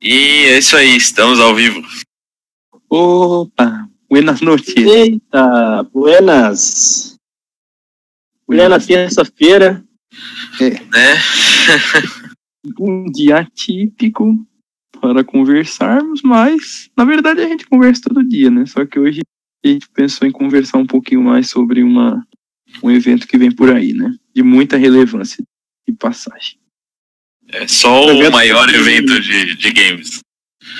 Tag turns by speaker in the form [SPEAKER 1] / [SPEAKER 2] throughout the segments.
[SPEAKER 1] E é isso aí, estamos ao vivo.
[SPEAKER 2] Opa, buenas noches.
[SPEAKER 3] Eita, buenas. Buenas terça-feira.
[SPEAKER 1] Né?
[SPEAKER 2] Um dia típico para conversarmos, mas na verdade a gente conversa todo dia, né? Só que hoje a gente pensou em conversar um pouquinho mais sobre uma, um evento que vem por aí, né? De muita relevância e passagem.
[SPEAKER 1] É só o
[SPEAKER 3] Evento
[SPEAKER 1] maior evento de, de games.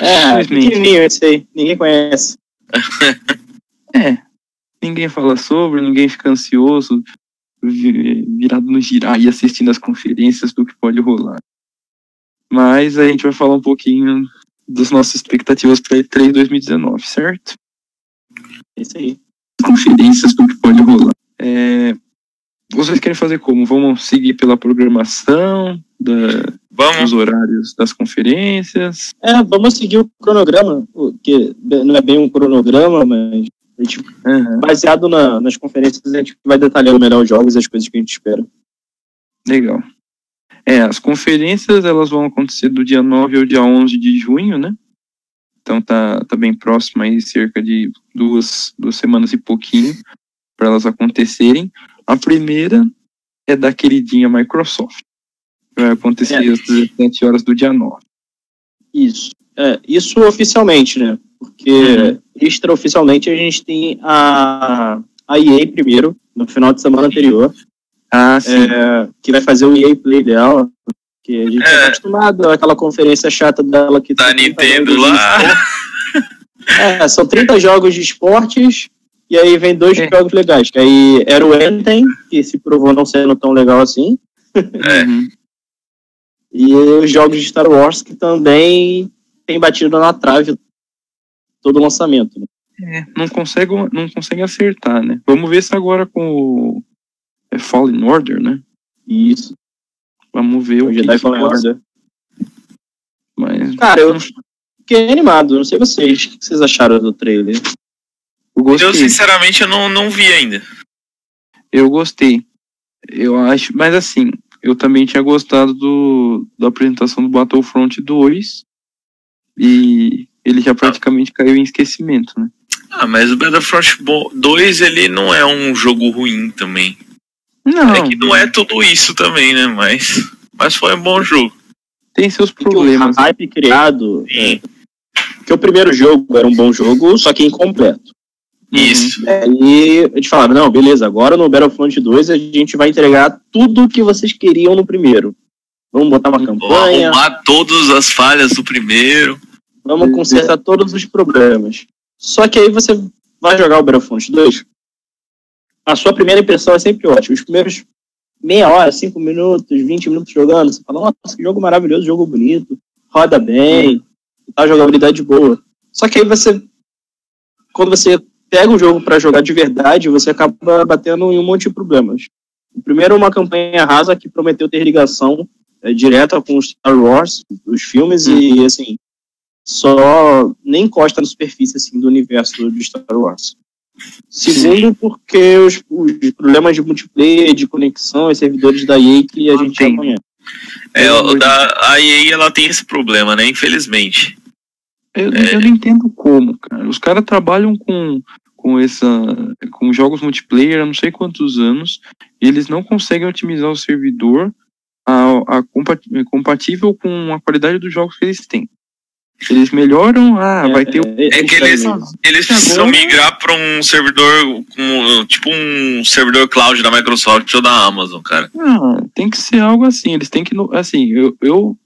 [SPEAKER 3] É, pequenininho esse aí. Ninguém conhece.
[SPEAKER 2] É, ninguém fala sobre, ninguém fica ansioso, vi- virado no girar e assistindo as conferências do que pode rolar. Mas a gente vai falar um pouquinho das nossas expectativas para E3 2019, certo?
[SPEAKER 3] É isso aí.
[SPEAKER 2] Conferências do que pode rolar. É, vocês querem fazer como? Vamos seguir pela programação da- dos
[SPEAKER 1] Vamos.
[SPEAKER 2] horários das conferências?
[SPEAKER 3] É, vamos seguir o cronograma, o que não é bem um cronograma, mas a gente,
[SPEAKER 2] Aham,
[SPEAKER 3] baseado na- nas conferências, a gente vai detalhando melhor os jogos e as coisas que a gente espera.
[SPEAKER 2] legal. É, as conferências elas vão acontecer do dia 9 ao dia 11 de junho, né? Então tá, tá bem próximo aí, cerca de duas, duas semanas e pouquinho para elas acontecerem. A primeira é da queridinha Microsoft. que Vai acontecer
[SPEAKER 3] É.
[SPEAKER 2] às 17 horas do dia 9.
[SPEAKER 3] Isso. É, isso oficialmente, né? Porque
[SPEAKER 2] Uhum.
[SPEAKER 3] extraoficialmente a gente tem a, a EA primeiro, no final de semana anterior,
[SPEAKER 2] Ah, sim.
[SPEAKER 3] é, que vai fazer o EA Play dela, que a gente
[SPEAKER 1] É.
[SPEAKER 3] é acostumado àquela conferência chata dela que
[SPEAKER 1] Da
[SPEAKER 3] tem 30
[SPEAKER 1] Nintendo lá.
[SPEAKER 3] É, são 30 jogos de esportes e aí vem dois
[SPEAKER 2] É.
[SPEAKER 3] jogos legais, que aí era o Anthem, que se provou não sendo tão legal assim,
[SPEAKER 1] É.
[SPEAKER 2] Uhum.
[SPEAKER 3] e os jogos de Star Wars que também tem batido na trave todo o lançamento. né?
[SPEAKER 2] É, não consegue, não consegue acertar, né? Vamos ver se agora com o é Fallen Order, né?
[SPEAKER 3] Isso,
[SPEAKER 2] Vamos ver
[SPEAKER 3] o
[SPEAKER 2] o que
[SPEAKER 3] Jedi
[SPEAKER 2] que
[SPEAKER 3] Fallen Order.
[SPEAKER 2] Mas
[SPEAKER 3] Cara, eu fiquei animado, não sei vocês, o que vocês acharam do trailer?
[SPEAKER 2] Eu gostei.
[SPEAKER 1] Eu, sinceramente, eu não, não vi ainda.
[SPEAKER 2] Eu gostei. Eu acho, mas assim, eu também tinha gostado do, da apresentação do Battlefront 2 e ele já praticamente caiu em esquecimento, né?
[SPEAKER 1] Ah, mas o Battlefront bo- 2, ele não é um jogo ruim também.
[SPEAKER 2] Não,
[SPEAKER 1] É que não é tudo isso também, né? Mas, mas foi um bom jogo.
[SPEAKER 2] tem seus problemas.
[SPEAKER 3] o hype criado, é, que o primeiro jogo era um bom jogo, só que incompleto.
[SPEAKER 1] Isso.
[SPEAKER 3] Aí a gente falava, não, beleza, agora no Battlefront 2 a gente vai entregar tudo que vocês queriam no primeiro. Vamos botar uma
[SPEAKER 1] Vou
[SPEAKER 3] campanha,
[SPEAKER 1] arrumar todas as falhas do primeiro.
[SPEAKER 3] vamos consertar todos os problemas. Só que aí você vai jogar o Battlefront 2, a sua primeira impressão é sempre ótima. Os primeiros meia hora, cinco minutos, 20 minutos jogando, você fala, nossa, que jogo maravilhoso, jogo bonito, roda bem, tá jogabilidade boa. Só que aí você, quando você pega o jogo para jogar de verdade, você acaba batendo em um monte de problemas. O primeiro é uma campanha rasa que prometeu ter ligação é, direta com os Star Wars, os filmes, e assim, só nem encosta na superfície assim, do universo de Star Wars. Segundo, porque os, os problemas de multiplayer, de conexão e servidores da EA que a gente já conhece.
[SPEAKER 1] É, a EA, ela tem esse problema, né? Infelizmente.
[SPEAKER 2] Eu,
[SPEAKER 1] É.
[SPEAKER 2] eu não entendo como, cara. Os caras trabalham com, com essa. com jogos multiplayer há não sei quantos anos, e eles não conseguem otimizar o servidor a, a compa- compatível com a qualidade dos jogos que eles têm. Eles melhoram, ah, vai ter o.
[SPEAKER 1] É que eles, eles precisam
[SPEAKER 2] Agora-
[SPEAKER 1] migrar para um servidor com tipo um servidor cloud da Microsoft ou da Amazon, cara.
[SPEAKER 2] Ah, tem que ser algo assim. Eles têm que. Assim, eu, eu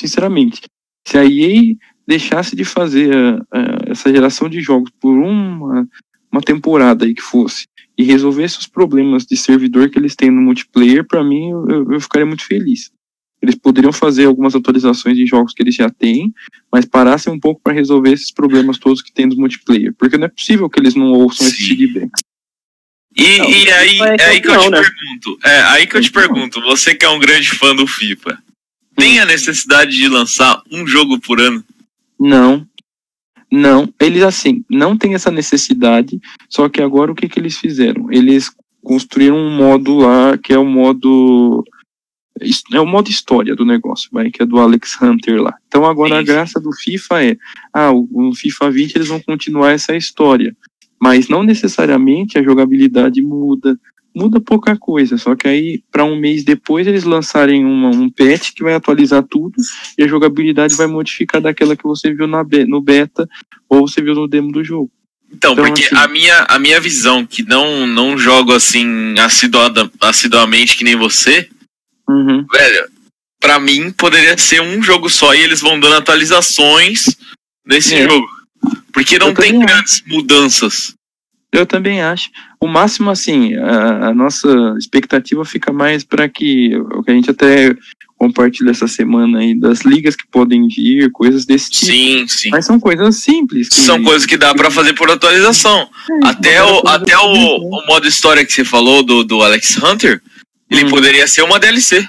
[SPEAKER 2] sinceramente, se a EA deixasse de fazer ah, ah, essa geração de jogos por uma, uma temporada aí que fosse e resolvesse os problemas de servidor que eles têm no multiplayer, pra mim eu, eu- ficaria muito feliz. Eles poderiam fazer algumas atualizações de jogos que eles já têm, mas parassem um pouco para resolver esses problemas todos que tem dos multiplayer, porque não é possível que eles não ouçam
[SPEAKER 1] Sim.
[SPEAKER 2] feedbacks.
[SPEAKER 1] E,
[SPEAKER 3] Não,
[SPEAKER 1] e aí,
[SPEAKER 3] é
[SPEAKER 1] aí que eu te
[SPEAKER 3] né?
[SPEAKER 1] pergunto. É aí que eu te pergunto, você que é um grande fã do FIFA, tem a necessidade de lançar um jogo por ano?
[SPEAKER 2] Não. Não, eles assim, não tem essa necessidade, só que agora o que que eles fizeram? Eles construíram um modo lá, que é o modo é o modo história do negócio, vai, que é do Alex Hunter lá. Então agora a graça do FIFA é, ah, o FIFA 20 eles vão continuar essa história, mas não necessariamente a jogabilidade muda, muda pouca coisa, só que aí para um mês depois eles lançarem uma, um patch que vai atualizar tudo e a jogabilidade vai modificar daquela que você viu na no beta ou você viu no demo do jogo.
[SPEAKER 1] Então,
[SPEAKER 2] Então,
[SPEAKER 1] porque
[SPEAKER 2] assim-
[SPEAKER 1] a, minha, a minha visão, que não, não jogo assim assiduada, assiduamente que nem você,
[SPEAKER 2] Uhum.
[SPEAKER 1] velho, pra mim poderia ser um jogo só e eles vão dando atualizações nesse
[SPEAKER 2] É.
[SPEAKER 1] jogo. Porque não
[SPEAKER 2] Eu
[SPEAKER 1] tem grandes mudanças.
[SPEAKER 2] Eu também acho. O máximo, assim, a, a nossa expectativa fica mais para que o que a gente até compartilha essa semana aí das ligas que podem vir, coisas desse tipo.
[SPEAKER 1] Sim, sim.
[SPEAKER 2] Mas são coisas simples. que-
[SPEAKER 1] São coisas que dá pra fazer por atualização.
[SPEAKER 2] É,
[SPEAKER 1] Até, o, até o, o modo história que você falou do, do Alex Hunter, ele
[SPEAKER 2] Hum.
[SPEAKER 1] poderia ser uma DLC.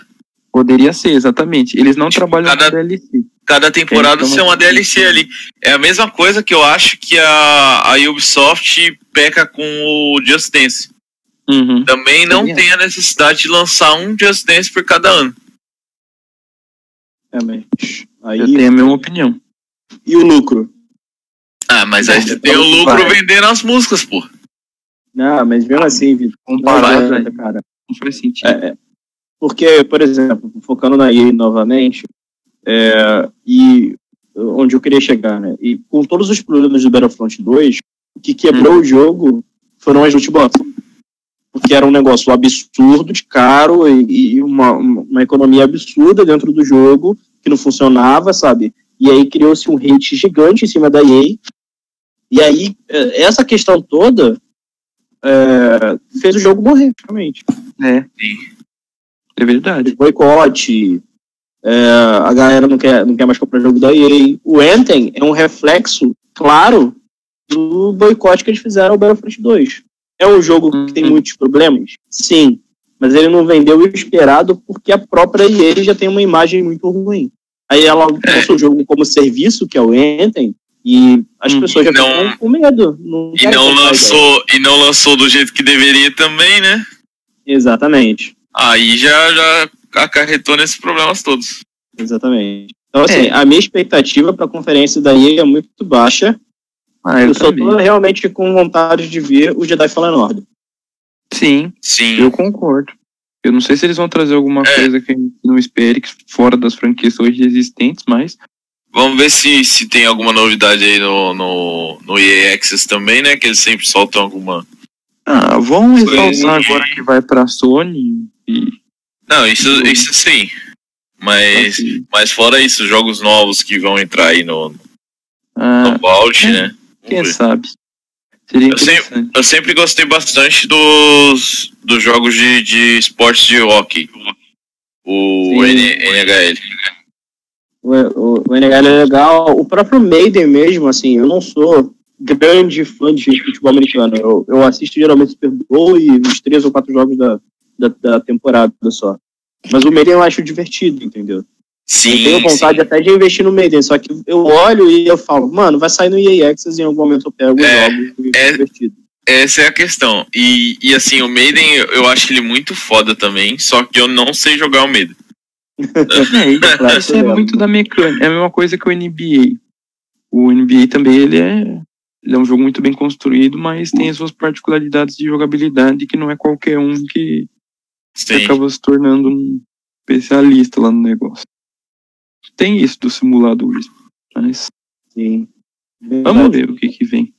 [SPEAKER 2] Poderia ser, exatamente. Eles não
[SPEAKER 1] Tipo,
[SPEAKER 2] trabalham
[SPEAKER 1] cada-
[SPEAKER 2] na DLC.
[SPEAKER 1] Cada temporada ser uma DLC ali. É a mesma coisa que eu acho que a, a Ubisoft peca com o Just Dance.
[SPEAKER 2] Uhum.
[SPEAKER 1] Também não
[SPEAKER 2] Também
[SPEAKER 1] tem a necessidade de lançar um Just Dance por cada ano.
[SPEAKER 3] É, mas aí,
[SPEAKER 2] Eu tenho a mesma opinião.
[SPEAKER 3] E o lucro?
[SPEAKER 1] Ah, mas aí você tem o lucro
[SPEAKER 3] vai.
[SPEAKER 1] vendendo as músicas, pô.
[SPEAKER 3] Não, mas mesmo assim, Vitor,
[SPEAKER 2] Comparado, aí,
[SPEAKER 3] cara.
[SPEAKER 2] não faz sentido.
[SPEAKER 3] É, é. porque, por exemplo, focando na EA novamente, é, e onde eu queria chegar, né? E com todos os problemas do Battlefront 2, o que quebrou o jogo foram as loot boxes. Porque era um negócio absurdo de caro e, e uma, uma economia absurda dentro do jogo, que não funcionava, sabe? E aí criou-se um hate gigante em cima da EA. E aí, é, essa questão toda é, fez o jogo morrer, realmente
[SPEAKER 2] É.
[SPEAKER 1] Sim.
[SPEAKER 2] É verdade.
[SPEAKER 3] boicote, é, a galera não quer, não quer mais comprar jogo da EA. O Anthem é um reflexo claro do boicote que eles fizeram ao Battlefront 2. É um jogo que tem
[SPEAKER 2] Uhum.
[SPEAKER 3] muitos problemas? Sim. Mas ele não vendeu o esperado porque a própria EA já tem uma imagem muito ruim. Aí ela lançou o jogo como serviço, que é o Anthem, e as
[SPEAKER 2] Uhum.
[SPEAKER 3] pessoas já
[SPEAKER 1] Não-
[SPEAKER 3] ficam com medo. Não
[SPEAKER 1] E não lançou, e não lançou do jeito que deveria também, né?
[SPEAKER 3] Exatamente.
[SPEAKER 1] Aí já, já acarretou nesses problemas todos.
[SPEAKER 3] Exatamente. Então, assim,
[SPEAKER 2] É.
[SPEAKER 3] a minha expectativa para a conferência da EA é muito baixa.
[SPEAKER 2] Ah, eu,
[SPEAKER 3] Eu só tô realmente com vontade de ver o Jedi Fallen Order.
[SPEAKER 2] Sim,
[SPEAKER 1] Sim.
[SPEAKER 2] eu concordo. Eu não sei se eles vão trazer alguma
[SPEAKER 1] É.
[SPEAKER 2] coisa que a gente não espere, que fora das franquias hoje existentes, mas
[SPEAKER 1] Vamos ver se, se tem alguma novidade aí no, no, no EA Access também, né? Que eles sempre soltam alguma.
[SPEAKER 2] ah, vão
[SPEAKER 1] Sim.
[SPEAKER 2] exaltar agora que vai pra Sony e
[SPEAKER 1] Não, isso, isso sim. Mas,
[SPEAKER 2] assim,
[SPEAKER 1] mas fora isso, jogos novos que vão entrar aí no,
[SPEAKER 2] ah,
[SPEAKER 1] no
[SPEAKER 2] é.
[SPEAKER 1] né?
[SPEAKER 2] Quem sabe. Seria
[SPEAKER 1] Eu
[SPEAKER 2] interessante.
[SPEAKER 1] Eu sempre gostei bastante dos, dos jogos de, de esportes de hockey. O. N- NHL.
[SPEAKER 3] O, o, o NHL é legal. O próprio Maiden mesmo, assim, eu não sou grande fã de futebol americano. Eu, eu assisto geralmente Super Bowl e uns três ou quatro jogos da, da, da temporada só. Mas o Maiden eu acho divertido, entendeu?
[SPEAKER 1] Sim,
[SPEAKER 3] eu tenho vontade
[SPEAKER 1] sim.
[SPEAKER 3] até de investir no Maiden, só que eu olho e eu falo, mano, vai sair no EA Access e em algum momento eu pego
[SPEAKER 1] É,
[SPEAKER 3] e
[SPEAKER 1] é-
[SPEAKER 3] divertido.
[SPEAKER 1] Essa é a questão. E, e assim, o Maiden, eu- acho ele muito foda também, só que eu não sei jogar o Maiden.
[SPEAKER 2] É,
[SPEAKER 3] Claro,
[SPEAKER 2] isso é muito da mecânica. É a mesma coisa que o NBA. O NBA também ele é, ele é um jogo muito bem construído, mas tem as suas particularidades de jogabilidade que não é qualquer um que,
[SPEAKER 1] Sim.
[SPEAKER 2] acaba se tornando um especialista lá no negócio. Tem isso dos simuladores. Mas
[SPEAKER 3] Sim.
[SPEAKER 2] vamos ver o que, que vem.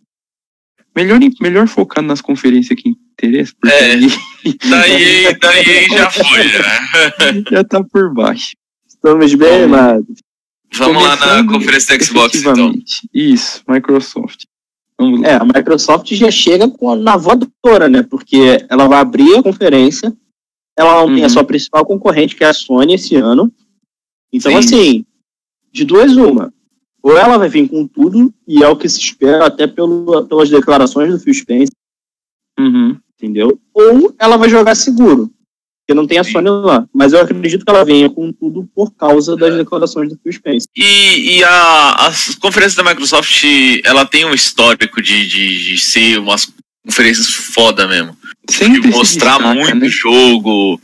[SPEAKER 2] Melhor, melhor focar nas conferências que interessam, porque
[SPEAKER 1] É.
[SPEAKER 2] aí
[SPEAKER 1] Daí, daí já foi, já.
[SPEAKER 2] já tá por baixo.
[SPEAKER 3] Estamos bem,
[SPEAKER 2] Bom,
[SPEAKER 3] mas
[SPEAKER 1] Vamos lá na
[SPEAKER 2] Começando
[SPEAKER 1] conferência da Xbox, então.
[SPEAKER 2] Isso, Microsoft.
[SPEAKER 3] É, a Microsoft já chega na voadora, né? Porque ela vai abrir a conferência, ela não tem a
[SPEAKER 2] Uhum.
[SPEAKER 3] sua principal concorrente, que é a Sony, esse ano. Então,
[SPEAKER 1] Sim.
[SPEAKER 3] assim, de duas, uma. Ou ela vai vir com tudo, e é o que se espera até pelo, pelas declarações do Phil Spencer,
[SPEAKER 2] Uhum.
[SPEAKER 3] entendeu? Ou ela vai jogar seguro, porque não tem a
[SPEAKER 1] Sim.
[SPEAKER 3] Sony lá. Mas eu acredito que ela venha com tudo por causa das declarações do Phil Spencer.
[SPEAKER 1] E, e a, as conferências da Microsoft, ela tem um histórico de, de, de ser umas conferências foda mesmo.
[SPEAKER 2] Sempre
[SPEAKER 1] mostrar
[SPEAKER 2] destaca,
[SPEAKER 1] muito
[SPEAKER 2] né?
[SPEAKER 1] jogo.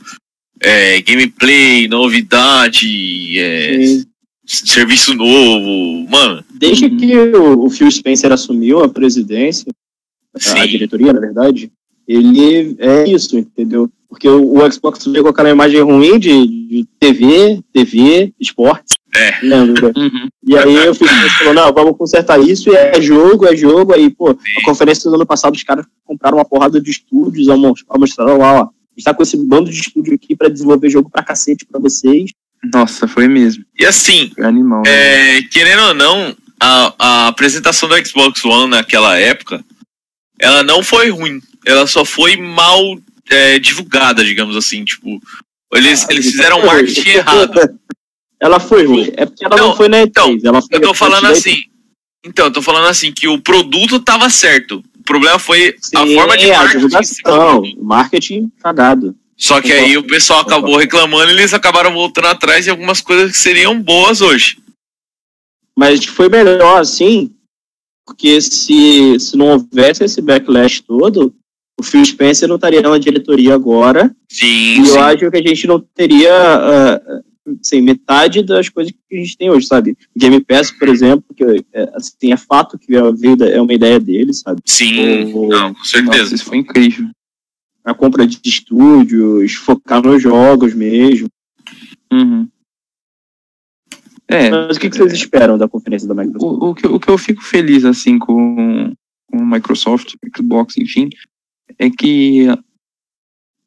[SPEAKER 1] é, gameplay, novidade, é, serviço novo. Mano,
[SPEAKER 3] Desde que o, o Phil Spencer assumiu a presidência, a
[SPEAKER 1] sim.
[SPEAKER 3] diretoria, na verdade, ele é isso, entendeu? Porque o, o Xbox veio com aquela imagem ruim de, de TV, TV, esportes.
[SPEAKER 1] É.
[SPEAKER 3] Lembra?
[SPEAKER 2] Uhum.
[SPEAKER 3] E aí Phil Spencer falou, não, vamos consertar isso, e é jogo, é jogo. Aí, pô, a conferência do ano passado, os caras compraram uma porrada de estúdios, mostraram lá, ó, a gente tá com esse bando de estúdio aqui pra desenvolver jogo pra cacete pra vocês.
[SPEAKER 2] Nossa, foi mesmo.
[SPEAKER 1] E assim,
[SPEAKER 2] Foi animal. né?
[SPEAKER 1] É, querendo ou não, a, a apresentação do Xbox One naquela época, ela não foi ruim. Ela só foi mal é, divulgada, digamos assim. Tipo, eles, eles fizeram um marketing errado.
[SPEAKER 3] Ela foi ruim. É porque ela não,
[SPEAKER 1] Não,
[SPEAKER 3] foi na
[SPEAKER 1] então,
[SPEAKER 3] E3. ela foi
[SPEAKER 1] Eu tô falando assim. Então, eu tô falando assim que o produto tava certo. O problema foi a
[SPEAKER 3] Sim,
[SPEAKER 1] forma de
[SPEAKER 3] a
[SPEAKER 1] marketing.
[SPEAKER 3] divulgação, marketing cagado.
[SPEAKER 1] Só que aí o pessoal acabou reclamando e eles acabaram voltando atrás de algumas coisas que seriam boas hoje.
[SPEAKER 3] Mas foi melhor assim, porque se, se não houvesse esse backlash todo, o Phil Spencer não estaria na diretoria agora.
[SPEAKER 1] Sim,
[SPEAKER 3] E
[SPEAKER 1] sim.
[SPEAKER 3] eu acho que a gente não teria ah, assim, metade das coisas que a gente tem hoje, sabe? Game Pass, por exemplo, que é, assim, é fato que a vida é uma ideia dele, sabe?
[SPEAKER 1] Sim,
[SPEAKER 3] O-
[SPEAKER 1] não, com certeza.
[SPEAKER 2] Nossa, isso foi incrível.
[SPEAKER 3] A compra de estúdios, focar nos jogos mesmo.
[SPEAKER 2] Uhum. É,
[SPEAKER 3] Mas o que, que vocês esperam da conferência da Microsoft?
[SPEAKER 2] o, o, que, o que eu fico feliz assim com, com o Microsoft, Xbox, enfim, é que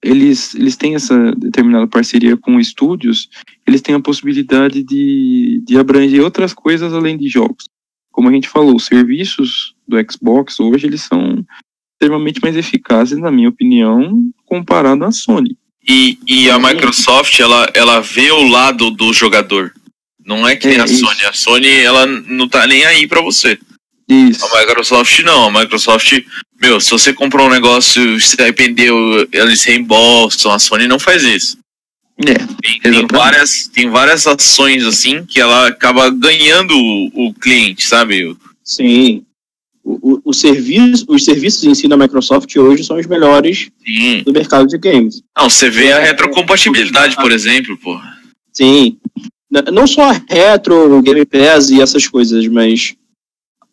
[SPEAKER 2] eles, eles têm essa determinada parceria com estúdios, eles têm a possibilidade de, de abranger outras coisas além de jogos. Como a gente falou, os serviços do Xbox hoje eles são extremamente mais eficazes, na minha opinião, comparado à Sony.
[SPEAKER 1] E, e a Microsoft, ela, ela vê o lado do jogador. Não é que
[SPEAKER 2] É,
[SPEAKER 1] a
[SPEAKER 2] isso.
[SPEAKER 1] Sony. A Sony, ela não tá nem aí pra você.
[SPEAKER 2] Isso.
[SPEAKER 1] A Microsoft não. A Microsoft, meu, se você comprou um negócio, se arrependeu, eles reembolsam. A Sony não faz isso.
[SPEAKER 2] É,
[SPEAKER 1] Tem, tem várias, tem várias ações assim que ela acaba ganhando o, o cliente, sabe?
[SPEAKER 3] Sim. O, o, o serviço, os serviços em si da Microsoft hoje são os melhores
[SPEAKER 1] Sim.
[SPEAKER 3] do mercado de games.
[SPEAKER 1] Não, você vê a
[SPEAKER 3] É,
[SPEAKER 1] retrocompatibilidade, por exemplo, pô.
[SPEAKER 3] Sim. Não só a retro, o Game Pass e essas coisas, mas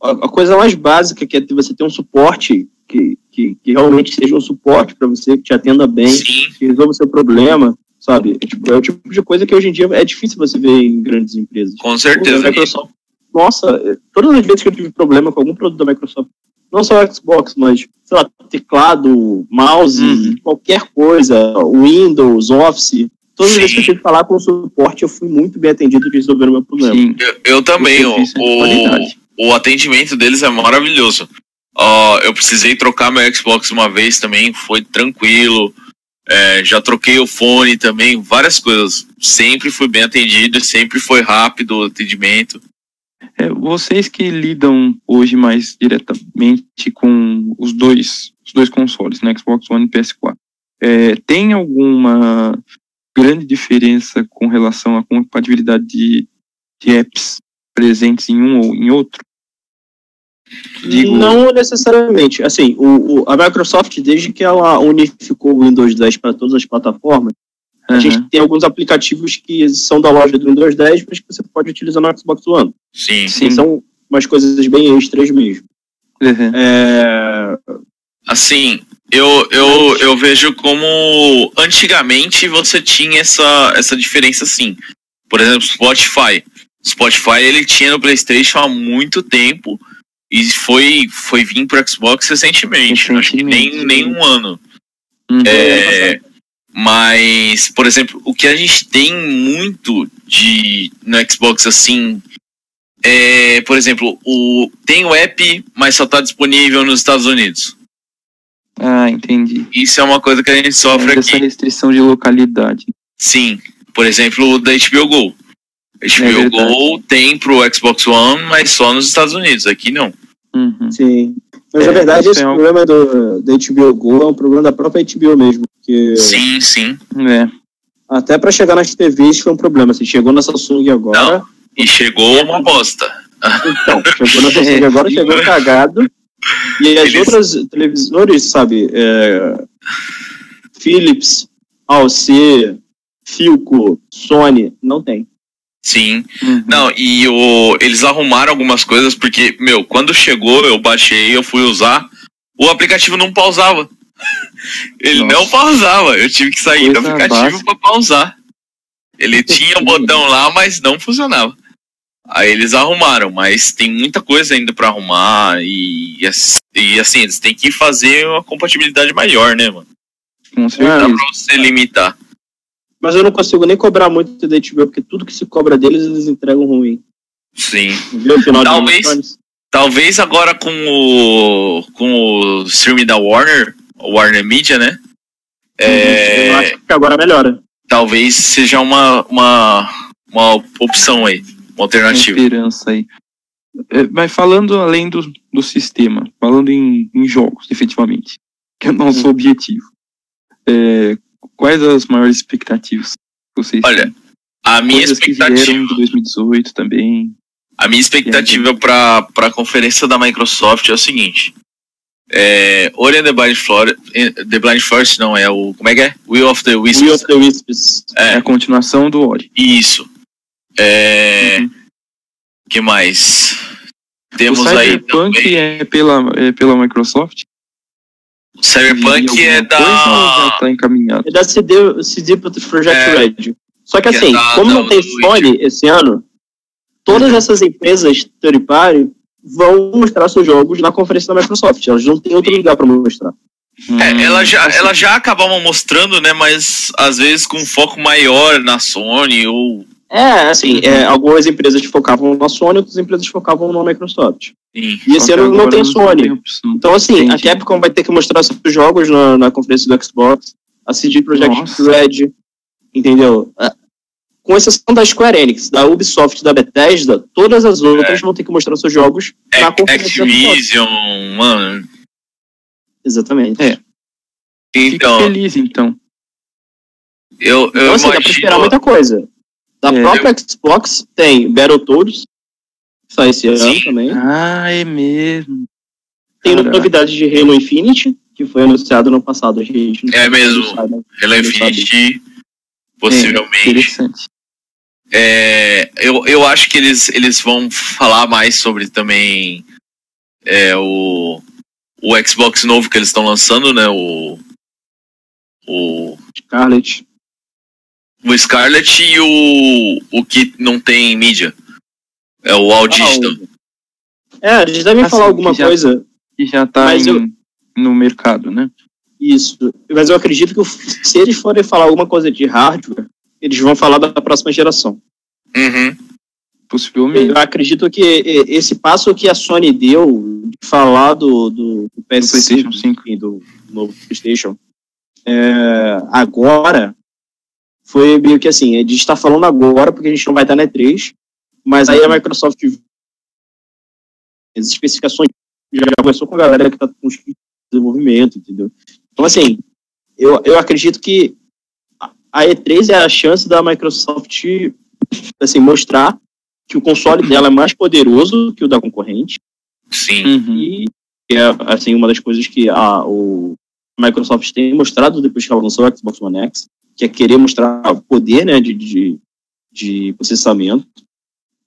[SPEAKER 3] a, a coisa mais básica que é você ter um suporte que, que, que realmente seja um suporte para você, que te atenda bem,
[SPEAKER 1] Sim,
[SPEAKER 3] que resolva o seu problema, sabe? É, tipo, é o tipo de coisa que hoje em dia é difícil você ver em grandes empresas.
[SPEAKER 1] com certeza.
[SPEAKER 3] Microsoft, nossa, é, todas as vezes que eu tive problema com algum produto da Microsoft, não só Xbox, mas, sei lá, teclado, mouse,
[SPEAKER 2] Uhum.
[SPEAKER 3] qualquer coisa, Windows, Office, todas as vezes que eu tive que falar com o suporte, eu fui muito bem atendido de resolver o meu problema.
[SPEAKER 2] sim.
[SPEAKER 1] Eu, eu também,
[SPEAKER 2] O
[SPEAKER 1] o,
[SPEAKER 2] é
[SPEAKER 1] o, o atendimento deles é maravilhoso. Ó, eu precisei trocar meu Xbox uma vez também, foi tranquilo. É, já troquei o fone também, várias coisas. Sempre fui bem atendido, sempre foi rápido o atendimento.
[SPEAKER 2] É, vocês que lidam hoje mais diretamente com os dois, os dois consoles, né, Xbox One e PS4, é, tem alguma grande diferença com relação à compatibilidade de, de apps presentes em um ou em outro? Digo-
[SPEAKER 3] Não necessariamente. Assim, o, o- a Microsoft, desde que ela unificou o Windows 10 para todas as plataformas, a gente tem alguns aplicativos que são da loja do Windows 10, mas que você pode utilizar no Xbox One.
[SPEAKER 1] Sim.
[SPEAKER 2] Sim.
[SPEAKER 3] São umas coisas bem extras mesmo.
[SPEAKER 2] aham.
[SPEAKER 3] É,
[SPEAKER 1] Assim, eu, eu, eu vejo como antigamente você tinha essa, essa diferença sim. Por exemplo, Spotify. Spotify ele tinha no PlayStation há muito tempo e foi, foi vir pro Xbox recentemente. Acho que nem,
[SPEAKER 2] Recentemente.
[SPEAKER 1] nem um ano.
[SPEAKER 2] Uhum.
[SPEAKER 1] É, mas, por exemplo, o que a gente tem muito de no Xbox assim é, por exemplo, o tem o app, mas só está disponível nos Estados Unidos.
[SPEAKER 2] Ah, entendi.
[SPEAKER 1] Isso é uma coisa que a gente sofre
[SPEAKER 2] Essa
[SPEAKER 1] aqui.
[SPEAKER 2] restrição de localidade.
[SPEAKER 1] Sim. Por exemplo, o da HBO Go.
[SPEAKER 2] É
[SPEAKER 1] HBO
[SPEAKER 2] verdade.
[SPEAKER 1] Go tem pro Xbox One, mas só nos Estados Unidos. Aqui não.
[SPEAKER 2] Uhum.
[SPEAKER 3] sim. Mas
[SPEAKER 2] É,
[SPEAKER 3] na verdade, esse
[SPEAKER 2] é um-
[SPEAKER 3] problema do, da HBO Go é um problema da própria HBO mesmo. Porque
[SPEAKER 1] Sim, sim.
[SPEAKER 2] É.
[SPEAKER 3] até para chegar nas TVs foi um problema. Assim, chegou na Samsung agora.
[SPEAKER 1] E chegou uma bosta.
[SPEAKER 3] Então, chegou na Samsung agora, chegou cagado. E as
[SPEAKER 1] Eles-
[SPEAKER 3] outras televisores, sabe? É, Philips, AOC, Filco, Sony, não tem.
[SPEAKER 1] Sim.
[SPEAKER 2] Uhum.
[SPEAKER 1] Não, e o, eles arrumaram algumas coisas, porque, meu, quando chegou, eu baixei, eu fui usar, o aplicativo não pausava. Ele
[SPEAKER 2] Nossa.
[SPEAKER 1] não pausava. Eu tive que sair do
[SPEAKER 2] Coisa
[SPEAKER 1] aplicativo
[SPEAKER 2] básica.
[SPEAKER 1] pra pausar. Ele tinha o botão lá, mas não funcionava. Aí eles arrumaram, mas tem muita coisa ainda pra arrumar e, e ass- assim, eles têm que fazer uma compatibilidade maior, né, mano?
[SPEAKER 2] Com
[SPEAKER 1] Não dá pra você limitar.
[SPEAKER 3] Mas eu não consigo nem cobrar muito da HBO, porque tudo que se cobra deles, eles entregam ruim.
[SPEAKER 1] Sim.
[SPEAKER 3] Viu o final
[SPEAKER 1] Talvez. Talvez agora com o com o stream da Warner, Warner Media, né? É,
[SPEAKER 3] Eu acho que agora melhora.
[SPEAKER 1] talvez seja uma, uma, uma opção aí, uma
[SPEAKER 2] uma
[SPEAKER 1] alternativa.
[SPEAKER 2] esperança aí. É, mas falando além do, do sistema, falando em, em jogos, efetivamente, que é o nosso
[SPEAKER 3] Hum.
[SPEAKER 2] objetivo. é, quais as maiores expectativas que vocês
[SPEAKER 1] Olha,
[SPEAKER 2] têm?
[SPEAKER 1] A minha
[SPEAKER 2] Coisas
[SPEAKER 1] expectativa,
[SPEAKER 2] de 2018 também.
[SPEAKER 1] a minha expectativa para para a conferência da Microsoft é o seguinte. É, Ori and the Blind Forest, The Blind Forest não, é o, como é que é? Will of the Wisps.
[SPEAKER 3] Will of the Wisps.
[SPEAKER 2] É
[SPEAKER 1] É,
[SPEAKER 2] a continuação do Ori.
[SPEAKER 1] isso. É,
[SPEAKER 2] Uhum.
[SPEAKER 1] que mais? Temos
[SPEAKER 2] o
[SPEAKER 1] aí
[SPEAKER 2] Cyberpunk
[SPEAKER 1] também,
[SPEAKER 2] é pela, é pela Microsoft?
[SPEAKER 1] Cyberpunk é
[SPEAKER 2] ou já
[SPEAKER 1] da
[SPEAKER 2] tá encaminhado?
[SPEAKER 3] É da CD, CD Project
[SPEAKER 1] É.
[SPEAKER 3] Red. Só que
[SPEAKER 1] Que é
[SPEAKER 3] assim,
[SPEAKER 1] da-
[SPEAKER 3] como
[SPEAKER 1] da-
[SPEAKER 3] não tem Sony esse ano, todas essas empresas third party vão mostrar seus jogos na conferência da Microsoft. Elas não têm outro lugar pra mostrar.
[SPEAKER 1] É,
[SPEAKER 2] Hum,
[SPEAKER 1] ela já, ela já acabavam mostrando, né? Mas às vezes com um foco maior na Sony ou.
[SPEAKER 3] É, assim, é, algumas empresas focavam na Sony, outras empresas focavam na Microsoft.
[SPEAKER 1] Sim.
[SPEAKER 3] E esse ano não tem
[SPEAKER 2] tem
[SPEAKER 3] Sony.
[SPEAKER 2] opção.
[SPEAKER 3] Então, assim,
[SPEAKER 2] Entendi.
[SPEAKER 3] a Capcom vai ter que mostrar seus jogos na, na conferência do Xbox, a CD Projekt. Red, entendeu? É, Com exceção da Square Enix, da Ubisoft e da Bethesda, todas as outras vão ter que mostrar seus jogos na
[SPEAKER 1] Ac-
[SPEAKER 3] conferência do Xbox.
[SPEAKER 1] Activision, mano.
[SPEAKER 3] Exatamente.
[SPEAKER 2] É.
[SPEAKER 1] Então,
[SPEAKER 2] feliz, então.
[SPEAKER 1] eu, eu
[SPEAKER 3] Então, assim, dá pra esperar
[SPEAKER 1] imagino.
[SPEAKER 3] muita coisa. Da
[SPEAKER 2] É.
[SPEAKER 3] própria Xbox tem Battletoads, que sai esse ano
[SPEAKER 1] Sim.
[SPEAKER 3] também.
[SPEAKER 2] Ah, é mesmo.
[SPEAKER 3] Tem
[SPEAKER 2] Caraca.
[SPEAKER 3] novidade de Halo Infinite, que foi anunciado no passado. A gente não
[SPEAKER 1] É
[SPEAKER 3] sabe
[SPEAKER 1] mesmo.
[SPEAKER 3] né?
[SPEAKER 1] Halo
[SPEAKER 2] É,
[SPEAKER 1] possivelmente.
[SPEAKER 2] interessante.
[SPEAKER 1] É, eu, eu acho que eles, eles vão falar mais sobre também é, o, o Xbox novo que eles estão lançando, né? O, o,
[SPEAKER 3] Scarlet.
[SPEAKER 1] O Scarlet e o, o que não tem mídia. É o Audition.
[SPEAKER 3] É, eles devem
[SPEAKER 2] Assim,
[SPEAKER 3] falar alguma
[SPEAKER 2] que já-
[SPEAKER 3] coisa.
[SPEAKER 2] E já tá em-
[SPEAKER 3] eu-
[SPEAKER 2] no mercado, né?
[SPEAKER 3] Isso. Mas eu acredito que se eles forem falar alguma coisa de hardware, eles vão falar da próxima geração.
[SPEAKER 1] Uhum.
[SPEAKER 2] Possivelmente.
[SPEAKER 3] Eu acredito que e- esse passo que a Sony deu de falar do, do, do PS5,
[SPEAKER 2] PlayStation 5.
[SPEAKER 3] enfim, do novo PlayStation, é, agora foi meio que assim, a gente está falando agora porque a gente não vai estar na E3, mas aí a Microsoft as especificações já conversou com a galera que está com os desenvolvimento, entendeu? Então assim, eu, eu acredito que a- a E3 é a chance da Microsoft assim, mostrar que o console dela é mais poderoso que o da concorrente
[SPEAKER 1] Sim.
[SPEAKER 2] Uhum.
[SPEAKER 3] e é assim uma das coisas que a o a Microsoft tem mostrado depois que ela lançou o Xbox One X, que é querer mostrar o poder né, de, de, de processamento